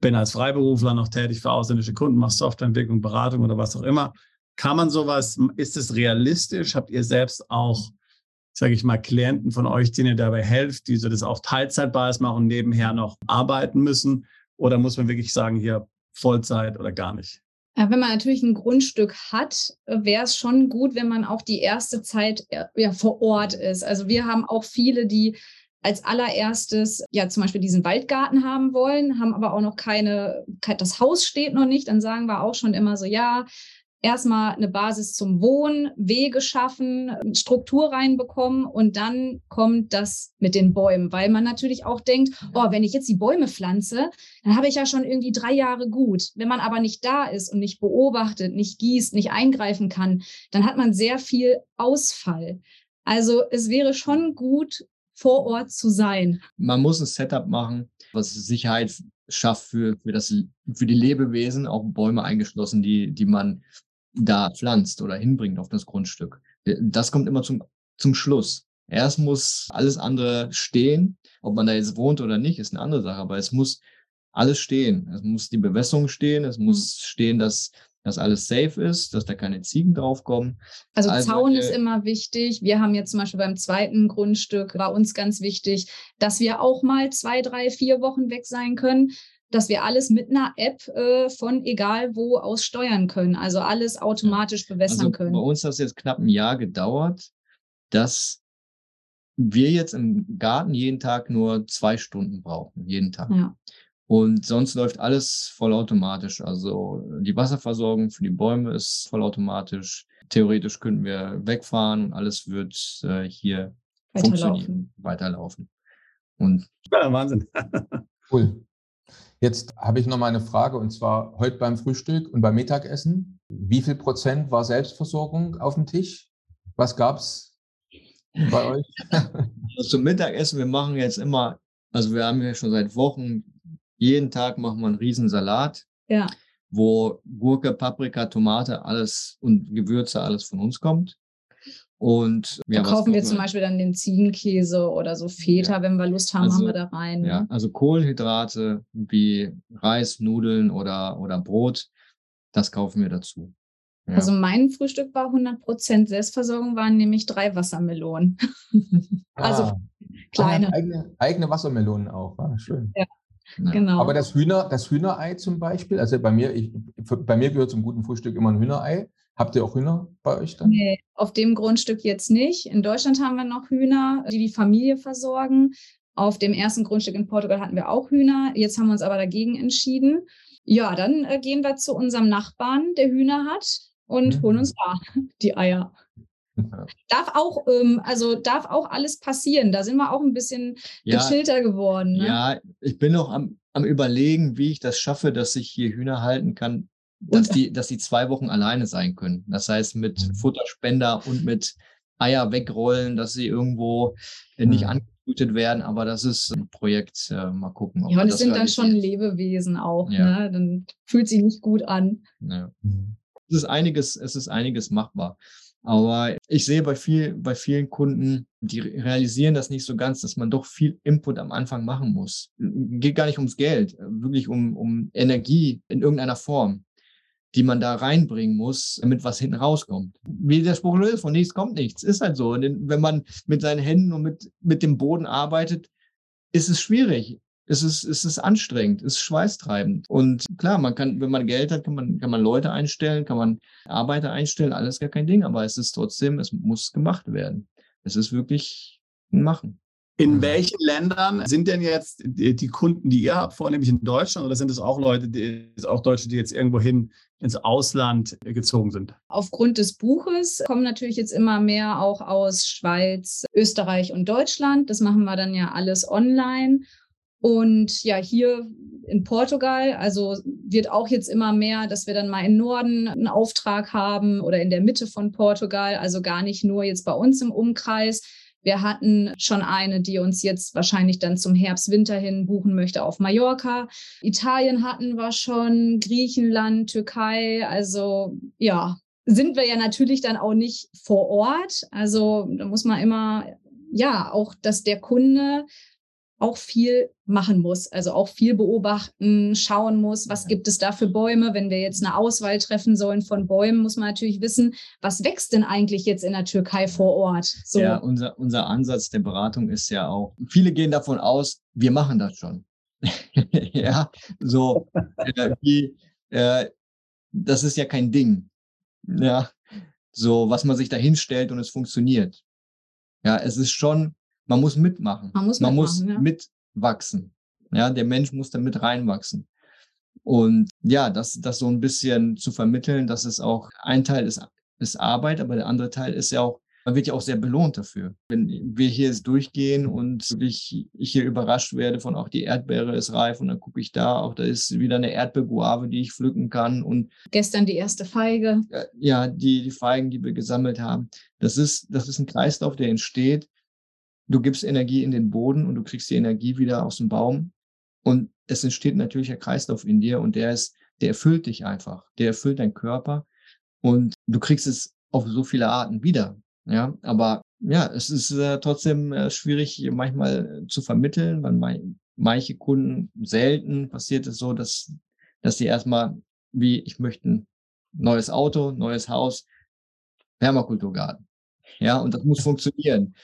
bin als Freiberufler noch tätig für ausländische Kunden, mache Softwareentwicklung, Beratung oder was auch immer. Kann man sowas, ist es realistisch? Habt ihr selbst auch, sage ich mal, Klienten von euch, denen ihr dabei helft, die so das auch Teilzeitbasis machen und nebenher noch arbeiten müssen? Oder muss man wirklich sagen, hier Vollzeit oder gar nicht?
wenn man natürlich ein Grundstück hat, wäre es schon gut, wenn man auch die erste Zeit ja, vor Ort ist. Also wir haben auch viele, die als allererstes ja zum Beispiel diesen Waldgarten haben wollen, haben aber auch noch keine, das Haus steht noch nicht, dann sagen wir auch schon immer so, ja, erstmal eine Basis zum Wohnen, Wege schaffen, Struktur reinbekommen und dann kommt das mit den Bäumen, weil man natürlich auch denkt, oh, wenn ich jetzt die Bäume pflanze, dann habe ich ja schon irgendwie drei Jahre gut. Wenn man aber nicht da ist und nicht beobachtet, nicht gießt, nicht eingreifen kann, dann hat man sehr viel Ausfall. Also es wäre schon gut, vor Ort zu sein.
Man muss ein Setup machen, was Sicherheit schafft für, für, das, für die Lebewesen, auch Bäume eingeschlossen, die, die man da pflanzt oder hinbringt auf das Grundstück. Das kommt immer zum, zum Schluss. Erst muss alles andere stehen. Ob man da jetzt wohnt oder nicht, ist eine andere Sache. Aber es muss alles stehen. Es muss die Bewässerung stehen. Es muss mhm. stehen, dass dass alles safe ist, dass da keine Ziegen draufkommen.
Also, also Zaun ist immer wichtig. Wir haben jetzt zum Beispiel beim zweiten Grundstück, war uns ganz wichtig, dass wir auch mal zwei, drei, vier Wochen weg sein können, dass wir alles mit einer App äh, von egal wo aus steuern können. Also alles automatisch bewässern also können.
Bei uns hat es jetzt knapp ein Jahr gedauert, dass wir jetzt im Garten jeden Tag nur zwei Stunden brauchen, jeden Tag. Ja. Und sonst läuft alles vollautomatisch. Also die Wasserversorgung für die Bäume ist vollautomatisch. Theoretisch könnten wir wegfahren und alles wird äh, hier weiterlaufen. funktionieren, weiterlaufen. Und
ja, Wahnsinn.
cool. Jetzt habe ich noch mal eine Frage und zwar heute beim Frühstück und beim Mittagessen. Wie viel Prozent war Selbstversorgung auf dem Tisch? Was gab es bei euch?
Also zum Mittagessen, wir machen jetzt immer, also wir haben ja schon seit Wochen, jeden Tag machen wir einen Riesensalat.
Ja.
Wo Gurke, Paprika, Tomate, alles und Gewürze, alles von uns kommt. Und
ja, da kaufen wir zum Beispiel dann den Ziegenkäse oder so Feta, ja. wenn wir Lust haben,
also,
haben wir da rein.
Ja,
ne?
also Kohlenhydrate wie Reis, Nudeln oder, oder Brot, das kaufen wir dazu.
Ja. Also mein Frühstück war 100% Selbstversorgung, waren nämlich drei Wassermelonen. also ah, kleine.
Eigene, eigene, Wassermelonen auch, war ah, schön.
Ja. Genau.
Aber das, Hühner, das Hühnerei zum Beispiel, also bei mir, ich, bei mir gehört zum guten Frühstück immer ein Hühnerei. Habt ihr auch Hühner bei euch dann?
Nee, auf dem Grundstück jetzt nicht. In Deutschland haben wir noch Hühner, die die Familie versorgen. Auf dem ersten Grundstück in Portugal hatten wir auch Hühner. Jetzt haben wir uns aber dagegen entschieden. Ja, dann äh, gehen wir zu unserem Nachbarn, der Hühner hat, und mhm. holen uns da die Eier. Darf auch, ähm, also darf auch alles passieren. Da sind wir auch ein bisschen ja, gechillter geworden. Ne?
Ja, ich bin noch am, am überlegen, wie ich das schaffe, dass ich hier Hühner halten kann, dass die, dass die zwei Wochen alleine sein können. Das heißt, mit mhm. Futterspender und mit Eier wegrollen, dass sie irgendwo äh, nicht mhm. angebrütet werden. Aber das ist ein Projekt. Äh, mal gucken.
ja, und es sind dann schon Lebewesen auch. Ja. Ne? Dann fühlt sich nicht gut an. Ja.
Mhm. Es ist einiges, es ist einiges machbar. Aber ich sehe bei, viel, bei vielen Kunden, die realisieren das nicht so ganz, dass man doch viel Input am Anfang machen muss. Geht gar nicht ums Geld, wirklich um, um Energie in irgendeiner Form die man da reinbringen muss, damit was hinten rauskommt. Wie der Spruch ist, von nichts kommt nichts. Ist halt so. Und wenn man mit seinen Händen und mit, mit dem Boden arbeitet, ist es schwierig. Es ist, es ist anstrengend, es ist schweißtreibend. Und klar, man kann, wenn man Geld hat, kann man, kann man Leute einstellen, kann man Arbeiter einstellen, alles gar kein Ding. Aber es ist trotzdem, es muss gemacht werden. Es ist wirklich ein Machen.
In mhm. welchen Ländern sind denn jetzt die Kunden, die ihr habt, vornehmlich in Deutschland oder sind es auch Leute, die, auch Deutsche, die jetzt irgendwo hin ins Ausland gezogen sind?
Aufgrund des Buches kommen natürlich jetzt immer mehr auch aus Schweiz, Österreich und Deutschland. Das machen wir dann ja alles online. Und ja, hier in Portugal, also wird auch jetzt immer mehr, dass wir dann mal im Norden einen Auftrag haben oder in der Mitte von Portugal, also gar nicht nur jetzt bei uns im Umkreis, wir hatten schon eine, die uns jetzt wahrscheinlich dann zum Herbst, Winter hin buchen möchte auf Mallorca. Italien hatten wir schon, Griechenland, Türkei. Also ja, sind wir ja natürlich dann auch nicht vor Ort. Also da muss man immer, ja, auch, dass der Kunde auch viel machen muss, also auch viel beobachten, schauen muss, was gibt es da für Bäume. Wenn wir jetzt eine Auswahl treffen sollen von Bäumen, muss man natürlich wissen, was wächst denn eigentlich jetzt in der Türkei vor Ort.
So. Ja, unser, unser Ansatz der Beratung ist ja auch, viele gehen davon aus, wir machen das schon. ja, so, äh, wie, äh, das ist ja kein Ding. Ja, so, was man sich da hinstellt und es funktioniert. Ja, es ist schon man muss mitmachen.
Man muss,
man muss ja. mitwachsen. Ja, der Mensch muss da mit reinwachsen. Und ja, das, das so ein bisschen zu vermitteln, dass es auch ein Teil ist, ist Arbeit, aber der andere Teil ist ja auch, man wird ja auch sehr belohnt dafür. Wenn wir hier jetzt durchgehen und wirklich ich hier überrascht werde von auch die Erdbeere ist reif und dann gucke ich da, auch da ist wieder eine Erdbeerguave, die ich pflücken kann und
gestern die erste Feige.
Ja, die, die Feigen, die wir gesammelt haben. Das ist, das ist ein Kreislauf, der entsteht du gibst Energie in den Boden und du kriegst die Energie wieder aus dem Baum. Und es entsteht natürlich ein Kreislauf in dir und der ist, der erfüllt dich einfach. Der erfüllt deinen Körper und du kriegst es auf so viele Arten wieder. Ja, aber ja, es ist äh, trotzdem äh, schwierig manchmal zu vermitteln, weil mein, manche Kunden selten passiert es so, dass, dass die erstmal wie, ich möchte ein neues Auto, neues Haus, Permakulturgarten. Ja, und das muss funktionieren.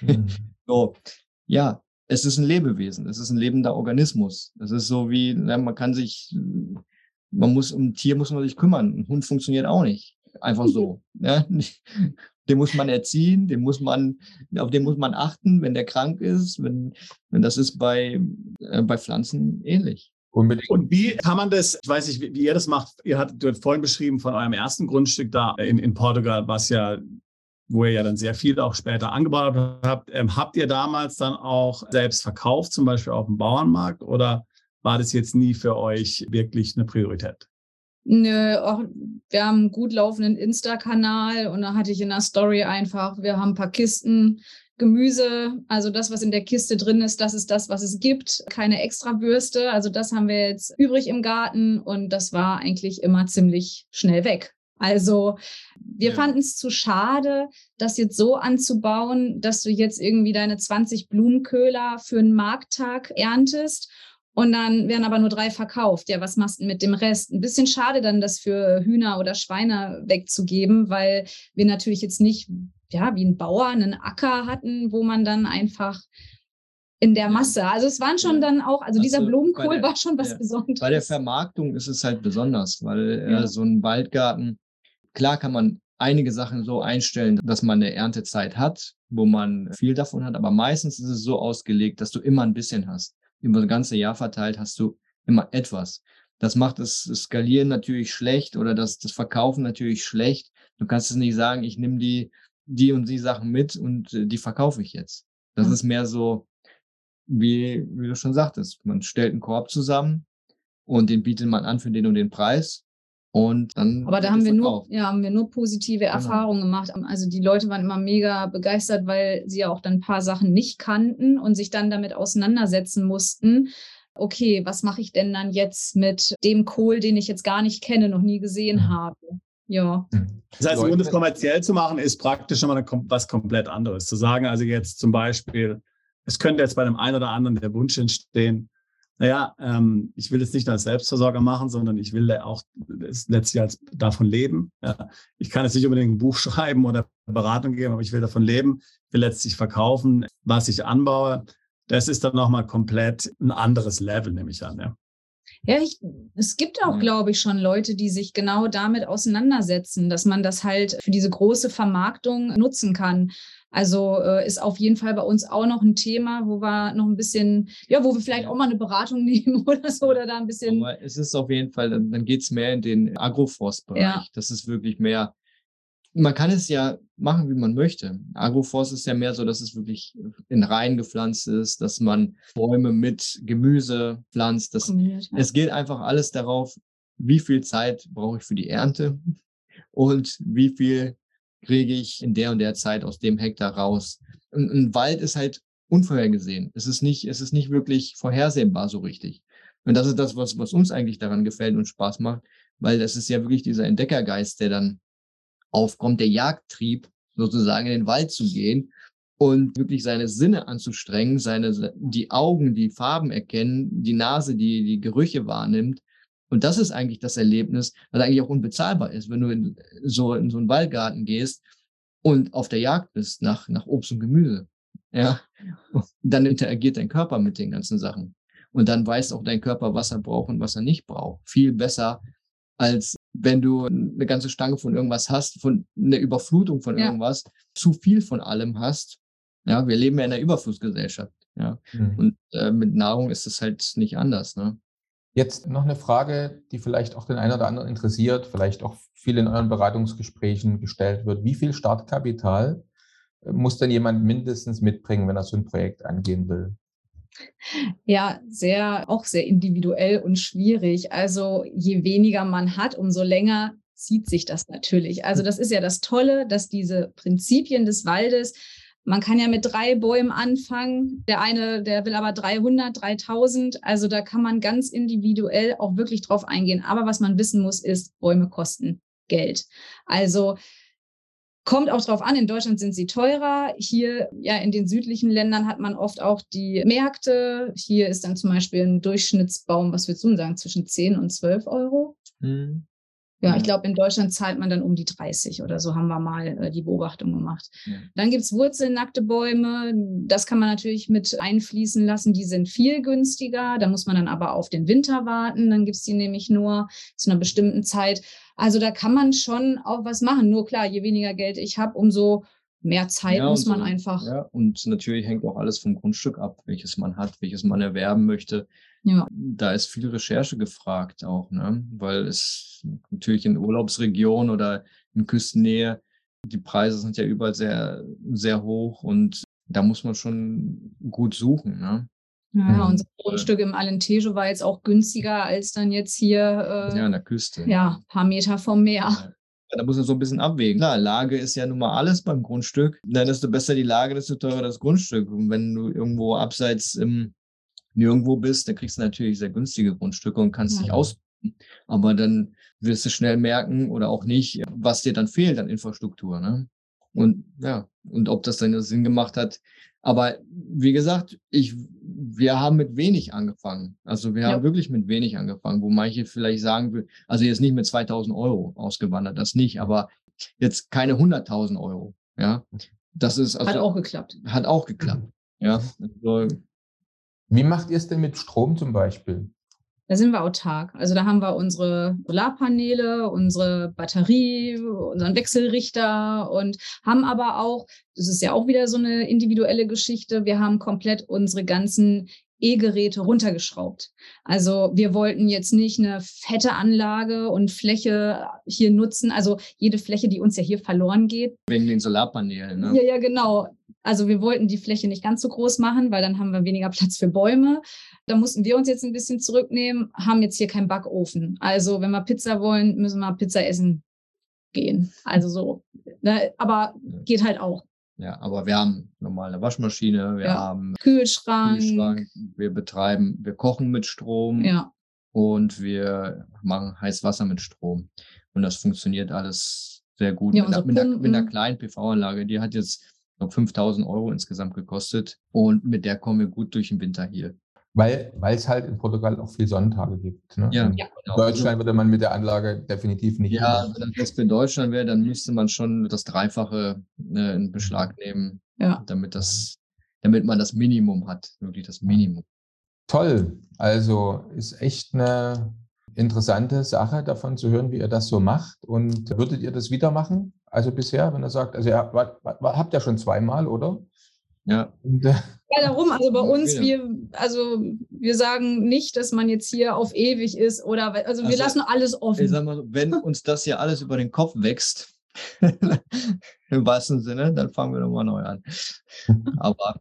Mhm. so, ja, es ist ein Lebewesen, es ist ein lebender Organismus. Es ist so wie, na, man kann sich, man muss, um ein Tier muss man sich kümmern. Ein Hund funktioniert auch nicht. Einfach so. ja? Den muss man erziehen, den muss man, auf den muss man achten, wenn der krank ist. Wenn, wenn das ist bei, äh, bei Pflanzen ähnlich.
Unbedingt. Und wie kann man das, ich weiß nicht, wie, wie ihr das macht, ihr hattet vorhin beschrieben von eurem ersten Grundstück da in, in Portugal, was ja wo ihr ja dann sehr viel auch später angebaut habt. Ähm, habt ihr damals dann auch selbst verkauft, zum Beispiel auf dem Bauernmarkt, oder war das jetzt nie für euch wirklich eine Priorität?
Nö, auch, wir haben einen gut laufenden Insta-Kanal und da hatte ich in der Story einfach, wir haben ein paar Kisten Gemüse, also das, was in der Kiste drin ist, das ist das, was es gibt. Keine Extrawürste. Also das haben wir jetzt übrig im Garten und das war eigentlich immer ziemlich schnell weg. Also wir ja. fanden es zu schade, das jetzt so anzubauen, dass du jetzt irgendwie deine 20 Blumenköhler für einen Markttag erntest und dann werden aber nur drei verkauft. Ja, was machst du mit dem Rest? Ein bisschen schade dann, das für Hühner oder Schweine wegzugeben, weil wir natürlich jetzt nicht, ja, wie ein Bauer einen Acker hatten, wo man dann einfach in der Masse. Also es waren schon dann auch, also, also dieser Blumenkohl der, war schon was
ja,
Besonderes.
Bei der Vermarktung ist es halt besonders, weil äh, ja. so ein Waldgarten, klar kann man einige Sachen so einstellen, dass man eine Erntezeit hat, wo man viel davon hat, aber meistens ist es so ausgelegt, dass du immer ein bisschen hast über das ganze Jahr verteilt hast du immer etwas. Das macht das Skalieren natürlich schlecht oder das, das Verkaufen natürlich schlecht. Du kannst es nicht sagen, ich nehme die, die und die Sachen mit und äh, die verkaufe ich jetzt. Das mhm. ist mehr so, wie, wie du schon sagtest. Man stellt einen Korb zusammen und den bietet man an für den und den Preis. Und dann.
Aber da haben wir nur, ja, haben wir nur positive genau. Erfahrungen gemacht. Also die Leute waren immer mega begeistert, weil sie ja auch dann ein paar Sachen nicht kannten und sich dann damit auseinandersetzen mussten. Okay, was mache ich denn dann jetzt mit dem Kohl, den ich jetzt gar nicht kenne, noch nie gesehen mhm. habe? Ja.
Das heißt, um das kommerziell zu machen, ist praktisch immer was komplett anderes. Zu sagen, also jetzt zum Beispiel, es könnte jetzt bei dem einen oder anderen der Wunsch entstehen, naja, ähm, ich will es nicht als Selbstversorger machen, sondern ich will auch letztlich als davon leben. Ja. Ich kann jetzt nicht unbedingt ein Buch schreiben oder Beratung geben, aber ich will davon leben, ich will letztlich verkaufen, was ich anbaue. Das ist dann nochmal komplett ein anderes Level, nehme ich an. Ja.
Ja, ich, es gibt auch, glaube ich, schon Leute, die sich genau damit auseinandersetzen, dass man das halt für diese große Vermarktung nutzen kann. Also äh, ist auf jeden Fall bei uns auch noch ein Thema, wo wir noch ein bisschen, ja, wo wir vielleicht auch mal eine Beratung nehmen oder so oder da ein bisschen.
Aber es ist auf jeden Fall, dann, dann geht es mehr in den Agroforstbereich. Ja. Das ist wirklich mehr. Man kann es ja machen, wie man möchte. Agroforst ist ja mehr so, dass es wirklich in Reihen gepflanzt ist, dass man Bäume mit Gemüse pflanzt. Das, ja. Es geht einfach alles darauf, wie viel Zeit brauche ich für die Ernte und wie viel kriege ich in der und der Zeit aus dem Hektar raus. Ein, ein Wald ist halt unvorhergesehen. Es ist nicht, es ist nicht wirklich vorhersehbar so richtig. Und das ist das, was, was uns eigentlich daran gefällt und Spaß macht, weil das ist ja wirklich dieser Entdeckergeist, der dann aufkommt, der Jagdtrieb, sozusagen in den Wald zu gehen und wirklich seine Sinne anzustrengen, seine, die Augen, die Farben erkennen, die Nase, die die Gerüche wahrnimmt und das ist eigentlich das Erlebnis, was eigentlich auch unbezahlbar ist, wenn du in so, in so einen Waldgarten gehst und auf der Jagd bist nach, nach Obst und Gemüse. Ja, dann interagiert dein Körper mit den ganzen Sachen. Und dann weiß auch dein Körper, was er braucht und was er nicht braucht. Viel besser, als wenn du eine ganze Stange von irgendwas hast, von einer Überflutung von ja. irgendwas, zu viel von allem hast. Ja, wir leben ja in einer Überflussgesellschaft. Ja, mhm. und äh, mit Nahrung ist es halt nicht anders. Ne?
Jetzt noch eine Frage, die vielleicht auch den einen oder anderen interessiert, vielleicht auch viel in euren Beratungsgesprächen gestellt wird. Wie viel Startkapital äh, muss denn jemand mindestens mitbringen, wenn er so ein Projekt angehen will?
Ja, sehr, auch sehr individuell und schwierig. Also je weniger man hat, umso länger zieht sich das natürlich. Also das ist ja das Tolle, dass diese Prinzipien des Waldes man kann ja mit drei Bäumen anfangen. Der eine, der will aber 300, 3000. Also da kann man ganz individuell auch wirklich drauf eingehen. Aber was man wissen muss, ist, Bäume kosten Geld. Also Kommt auch drauf an, in Deutschland sind sie teurer. Hier, ja, in den südlichen Ländern hat man oft auch die Märkte. Hier ist dann zum Beispiel ein Durchschnittsbaum, was würdest du sagen, zwischen 10 und 12 Euro. Mhm. Ja, ich glaube, in Deutschland zahlt man dann um die 30 oder so, haben wir mal äh, die Beobachtung gemacht. Ja. Dann gibt's wurzelnackte Bäume. Das kann man natürlich mit einfließen lassen. Die sind viel günstiger. Da muss man dann aber auf den Winter warten. Dann gibt's die nämlich nur zu einer bestimmten Zeit. Also da kann man schon auch was machen. Nur klar, je weniger Geld ich habe, umso mehr Zeit ja, muss man so, einfach.
Ja, und natürlich hängt auch alles vom Grundstück ab, welches man hat, welches man erwerben möchte. Ja. Da ist viel Recherche gefragt auch, ne? weil es natürlich in Urlaubsregionen oder in Küstennähe Die Preise sind ja überall sehr, sehr hoch und da muss man schon gut suchen. Ne?
Ja, mhm. unser Grundstück im Alentejo war jetzt auch günstiger als dann jetzt hier.
Äh, ja, an der Küste.
Ja, ein paar Meter vom Meer.
Da muss man so ein bisschen abwägen. Klar, Lage ist ja nun mal alles beim Grundstück. Dann desto besser die Lage, desto teurer das Grundstück. Und wenn du irgendwo abseits im Nirgendwo bist, dann kriegst du natürlich sehr günstige Grundstücke und kannst ja. dich aus. Aber dann wirst du schnell merken oder auch nicht, was dir dann fehlt an Infrastruktur. Ne? Und ja, und ob das dann Sinn gemacht hat. Aber wie gesagt, ich, wir haben mit wenig angefangen. Also wir ja. haben wirklich mit wenig angefangen, wo manche vielleicht sagen, also jetzt nicht mit 2000 Euro ausgewandert, das nicht, aber jetzt keine 100.000 Euro. Ja, das ist
also, hat auch geklappt.
Hat auch geklappt. Ja. Also,
wie macht ihr es denn mit Strom zum Beispiel?
Da sind wir autark. Also da haben wir unsere Solarpaneele, unsere Batterie, unseren Wechselrichter und haben aber auch, das ist ja auch wieder so eine individuelle Geschichte, wir haben komplett unsere ganzen E-Geräte runtergeschraubt. Also wir wollten jetzt nicht eine fette Anlage und Fläche hier nutzen. Also jede Fläche, die uns ja hier verloren geht.
Wegen den Solarpanelen, ne?
Ja, ja, genau. Also wir wollten die Fläche nicht ganz so groß machen, weil dann haben wir weniger Platz für Bäume. Da mussten wir uns jetzt ein bisschen zurücknehmen, haben jetzt hier keinen Backofen. Also wenn wir Pizza wollen, müssen wir Pizza essen gehen. Also so. Ne? Aber geht halt auch.
Ja, aber wir haben normale Waschmaschine, wir ja. haben
Kühlschrank. Kühlschrank.
Wir betreiben, wir kochen mit Strom.
Ja.
Und wir machen heiß Wasser mit Strom. Und das funktioniert alles sehr gut. Ja, mit, einer, mit, einer, mit einer kleinen PV-Anlage, die hat jetzt glaube 5000 Euro insgesamt gekostet. Und mit der kommen wir gut durch den Winter hier.
Weil, weil es halt in Portugal auch viel Sonnentage gibt. Ne?
Ja,
in
ja,
genau. Deutschland würde man mit der Anlage definitiv nicht.
Ja, wenn das für Deutschland wäre, dann müsste man schon das Dreifache ne, in Beschlag nehmen, ja. damit, das, damit man das Minimum hat, wirklich das Minimum.
Toll. Also ist echt eine interessante Sache davon zu hören, wie ihr das so macht. Und würdet ihr das wieder machen? Also bisher, wenn er sagt, also ihr habt, habt ja schon zweimal, oder?
Ja.
Und, äh, ja, darum, also bei uns, wir, also wir sagen nicht, dass man jetzt hier auf ewig ist oder, also wir also, lassen alles offen.
Ich sag mal, wenn uns das hier alles über den Kopf wächst, im wahrsten Sinne, dann fangen wir nochmal neu an. Aber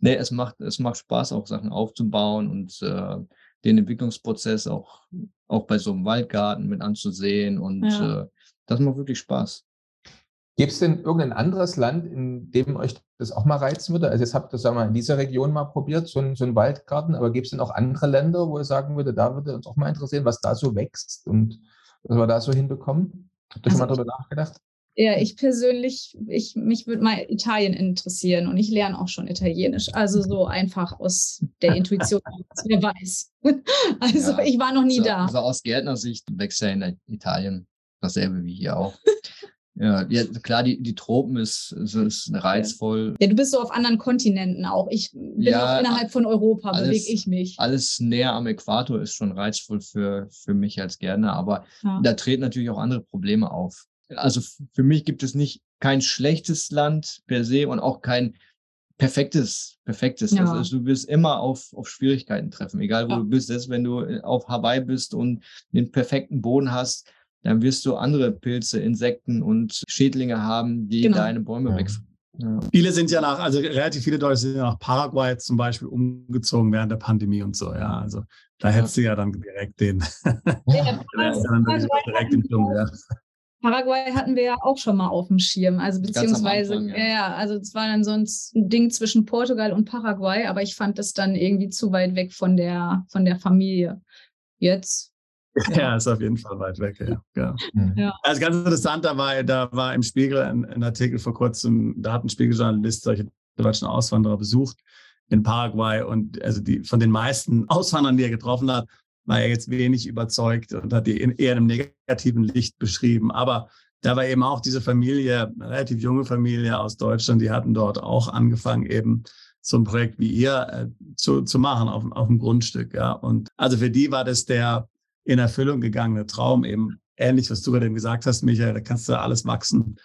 nee, es macht, es macht Spaß, auch Sachen aufzubauen und äh, den Entwicklungsprozess auch, auch bei so einem Waldgarten mit anzusehen und ja. äh, das macht wirklich Spaß.
Gibt es denn irgendein anderes Land, in dem euch das auch mal reizen würde? Also jetzt habt ihr das mal in dieser Region mal probiert, so ein, so Waldgarten, aber gibt es denn auch andere Länder, wo ihr sagen würde, da würde uns auch mal interessieren, was da so wächst und was wir da so hinbekommen? Habt ihr also, schon mal darüber nachgedacht?
Ja, ich persönlich, ich, mich würde mal Italien interessieren und ich lerne auch schon Italienisch. Also so einfach aus der Intuition, wer weiß. Also ja, ich war noch nie
so,
da.
Also aus Gärtnersicht wächst ja in Italien dasselbe wie hier auch. Ja, ja, klar, die, die Tropen ist, ist, ist reizvoll.
Ja, du bist so auf anderen Kontinenten auch. Ich bin ja, auch innerhalb von Europa, bewege ich mich.
Alles näher am Äquator ist schon reizvoll für, für mich als Gärtner, aber ja. da treten natürlich auch andere Probleme auf. Also für mich gibt es nicht kein schlechtes Land per se und auch kein perfektes, perfektes. Ja. Also du wirst immer auf, auf Schwierigkeiten treffen, egal wo du bist. Selbst wenn du auf Hawaii bist und den perfekten Boden hast, dann wirst du andere Pilze, Insekten und Schädlinge haben, die genau. deine Bäume ja. wegfressen.
Ja. Viele sind ja nach, also relativ viele Deutsche sind ja nach Paraguay zum Beispiel umgezogen während der Pandemie und so, ja. Also da hättest du ja dann direkt den. Ja,
direkt im Dschungel, ja. Paraguay hatten wir ja auch schon mal auf dem Schirm. Also beziehungsweise, Anfang, ja. ja. also es war dann so ein Ding zwischen Portugal und Paraguay, aber ich fand das dann irgendwie zu weit weg von der, von der Familie. Jetzt
Ja, ist auf jeden Fall weit weg, ja. ja. Mhm. ja. Also ganz interessant, da war, da war im Spiegel ein, ein, Artikel vor kurzem, da hat ein Spiegeljournalist solche deutschen Auswanderer besucht in Paraguay und also die von den meisten Auswanderern, die er getroffen hat, war er jetzt wenig überzeugt und hat die in eher einem negativen Licht beschrieben. Aber da war eben auch diese Familie, eine relativ junge Familie aus Deutschland, die hatten dort auch angefangen, eben so ein Projekt wie ihr äh, zu, zu machen auf, auf dem Grundstück. Ja. Und also für die war das der, in Erfüllung gegangene Traum eben ähnlich, was du gerade gesagt hast, Michael, da kannst du alles wachsen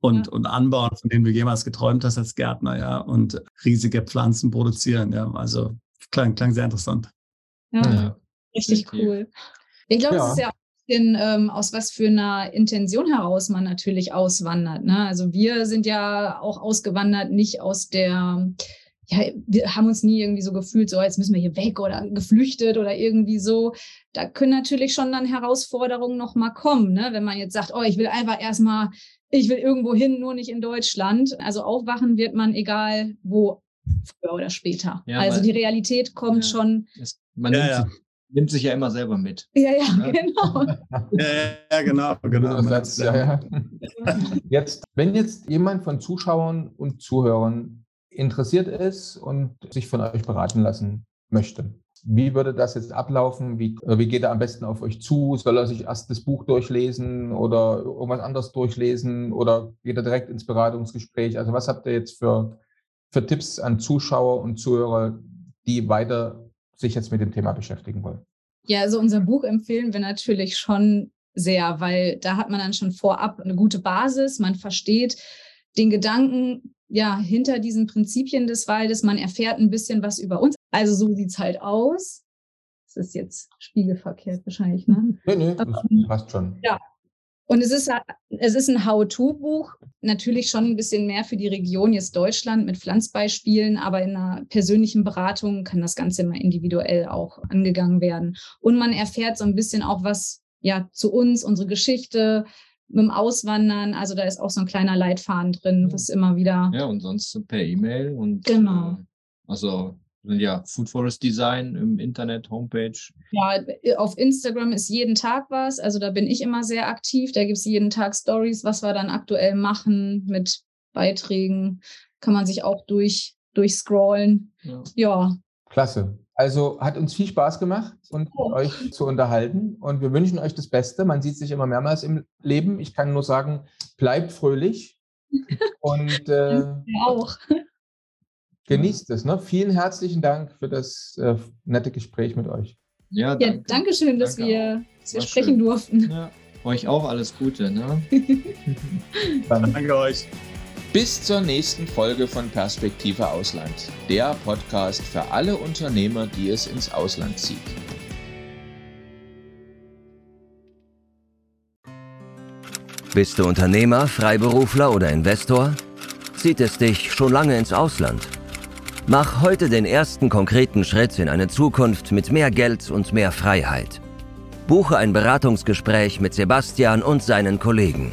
und, ja. und anbauen, von denen du jemals geträumt hast als Gärtner, ja, und riesige Pflanzen produzieren, ja. Also klang, klang sehr interessant.
Ja, ja. richtig cool. Ich glaube, ja. es ist ja bisschen, ähm, aus was für einer Intention heraus man natürlich auswandert. Ne? Also wir sind ja auch ausgewandert, nicht aus der, ja, wir haben uns nie irgendwie so gefühlt, so jetzt müssen wir hier weg oder geflüchtet oder irgendwie so. Da können natürlich schon dann Herausforderungen nochmal kommen, ne? wenn man jetzt sagt, oh, ich will einfach erstmal, ich will irgendwo hin, nur nicht in Deutschland. Also aufwachen wird man egal wo früher oder später. Ja, also die Realität kommt ja, schon.
Es, man ja, nimmt, sich, nimmt, sich, ja immer selber mit.
Ja, ja, genau.
ja, genau, genau.
Satz, ja, Jetzt, wenn jetzt jemand von Zuschauern und Zuhörern interessiert ist und sich von euch beraten lassen möchte, wie würde das jetzt ablaufen? Wie, wie geht er am besten auf euch zu? Soll er sich erst das Buch durchlesen oder irgendwas anderes durchlesen oder geht er direkt ins Beratungsgespräch? Also was habt ihr jetzt für für Tipps an Zuschauer und Zuhörer, die weiter sich jetzt mit dem Thema beschäftigen wollen?
Ja, also unser Buch empfehlen wir natürlich schon sehr, weil da hat man dann schon vorab eine gute Basis. Man versteht den Gedanken ja hinter diesen Prinzipien des Waldes. Man erfährt ein bisschen was über uns. Also so sieht es halt aus. Das ist jetzt spiegelverkehrt wahrscheinlich, ne?
Nee, nee, das passt schon.
Ja, und es ist, es ist ein How-To-Buch, natürlich schon ein bisschen mehr für die Region jetzt Deutschland mit Pflanzbeispielen, aber in einer persönlichen Beratung kann das Ganze immer individuell auch angegangen werden. Und man erfährt so ein bisschen auch was ja zu uns, unsere Geschichte mit dem Auswandern. Also da ist auch so ein kleiner Leitfaden drin, was immer wieder.
Ja, und sonst per E-Mail und
genau.
Äh, also ja, Food Forest Design im Internet, Homepage.
Ja, auf Instagram ist jeden Tag was. Also da bin ich immer sehr aktiv. Da gibt es jeden Tag Stories, was wir dann aktuell machen mit Beiträgen. Kann man sich auch durch, durchscrollen. Ja. ja.
Klasse. Also hat uns viel Spaß gemacht und oh. euch zu unterhalten. Und wir wünschen euch das Beste. Man sieht sich immer mehrmals im Leben. Ich kann nur sagen, bleibt fröhlich. Und äh,
auch.
Genießt es. Ne? Vielen herzlichen Dank für das äh, nette Gespräch mit euch.
Ja, danke. ja danke schön, dass danke wir, dass wir sprechen schön. durften. Ja,
euch auch alles Gute. Ne?
danke euch.
Bis zur nächsten Folge von Perspektive Ausland, der Podcast für alle Unternehmer, die es ins Ausland zieht. Bist du Unternehmer, Freiberufler oder Investor? Zieht es dich schon lange ins Ausland? Mach heute den ersten konkreten Schritt in eine Zukunft mit mehr Geld und mehr Freiheit. Buche ein Beratungsgespräch mit Sebastian und seinen Kollegen.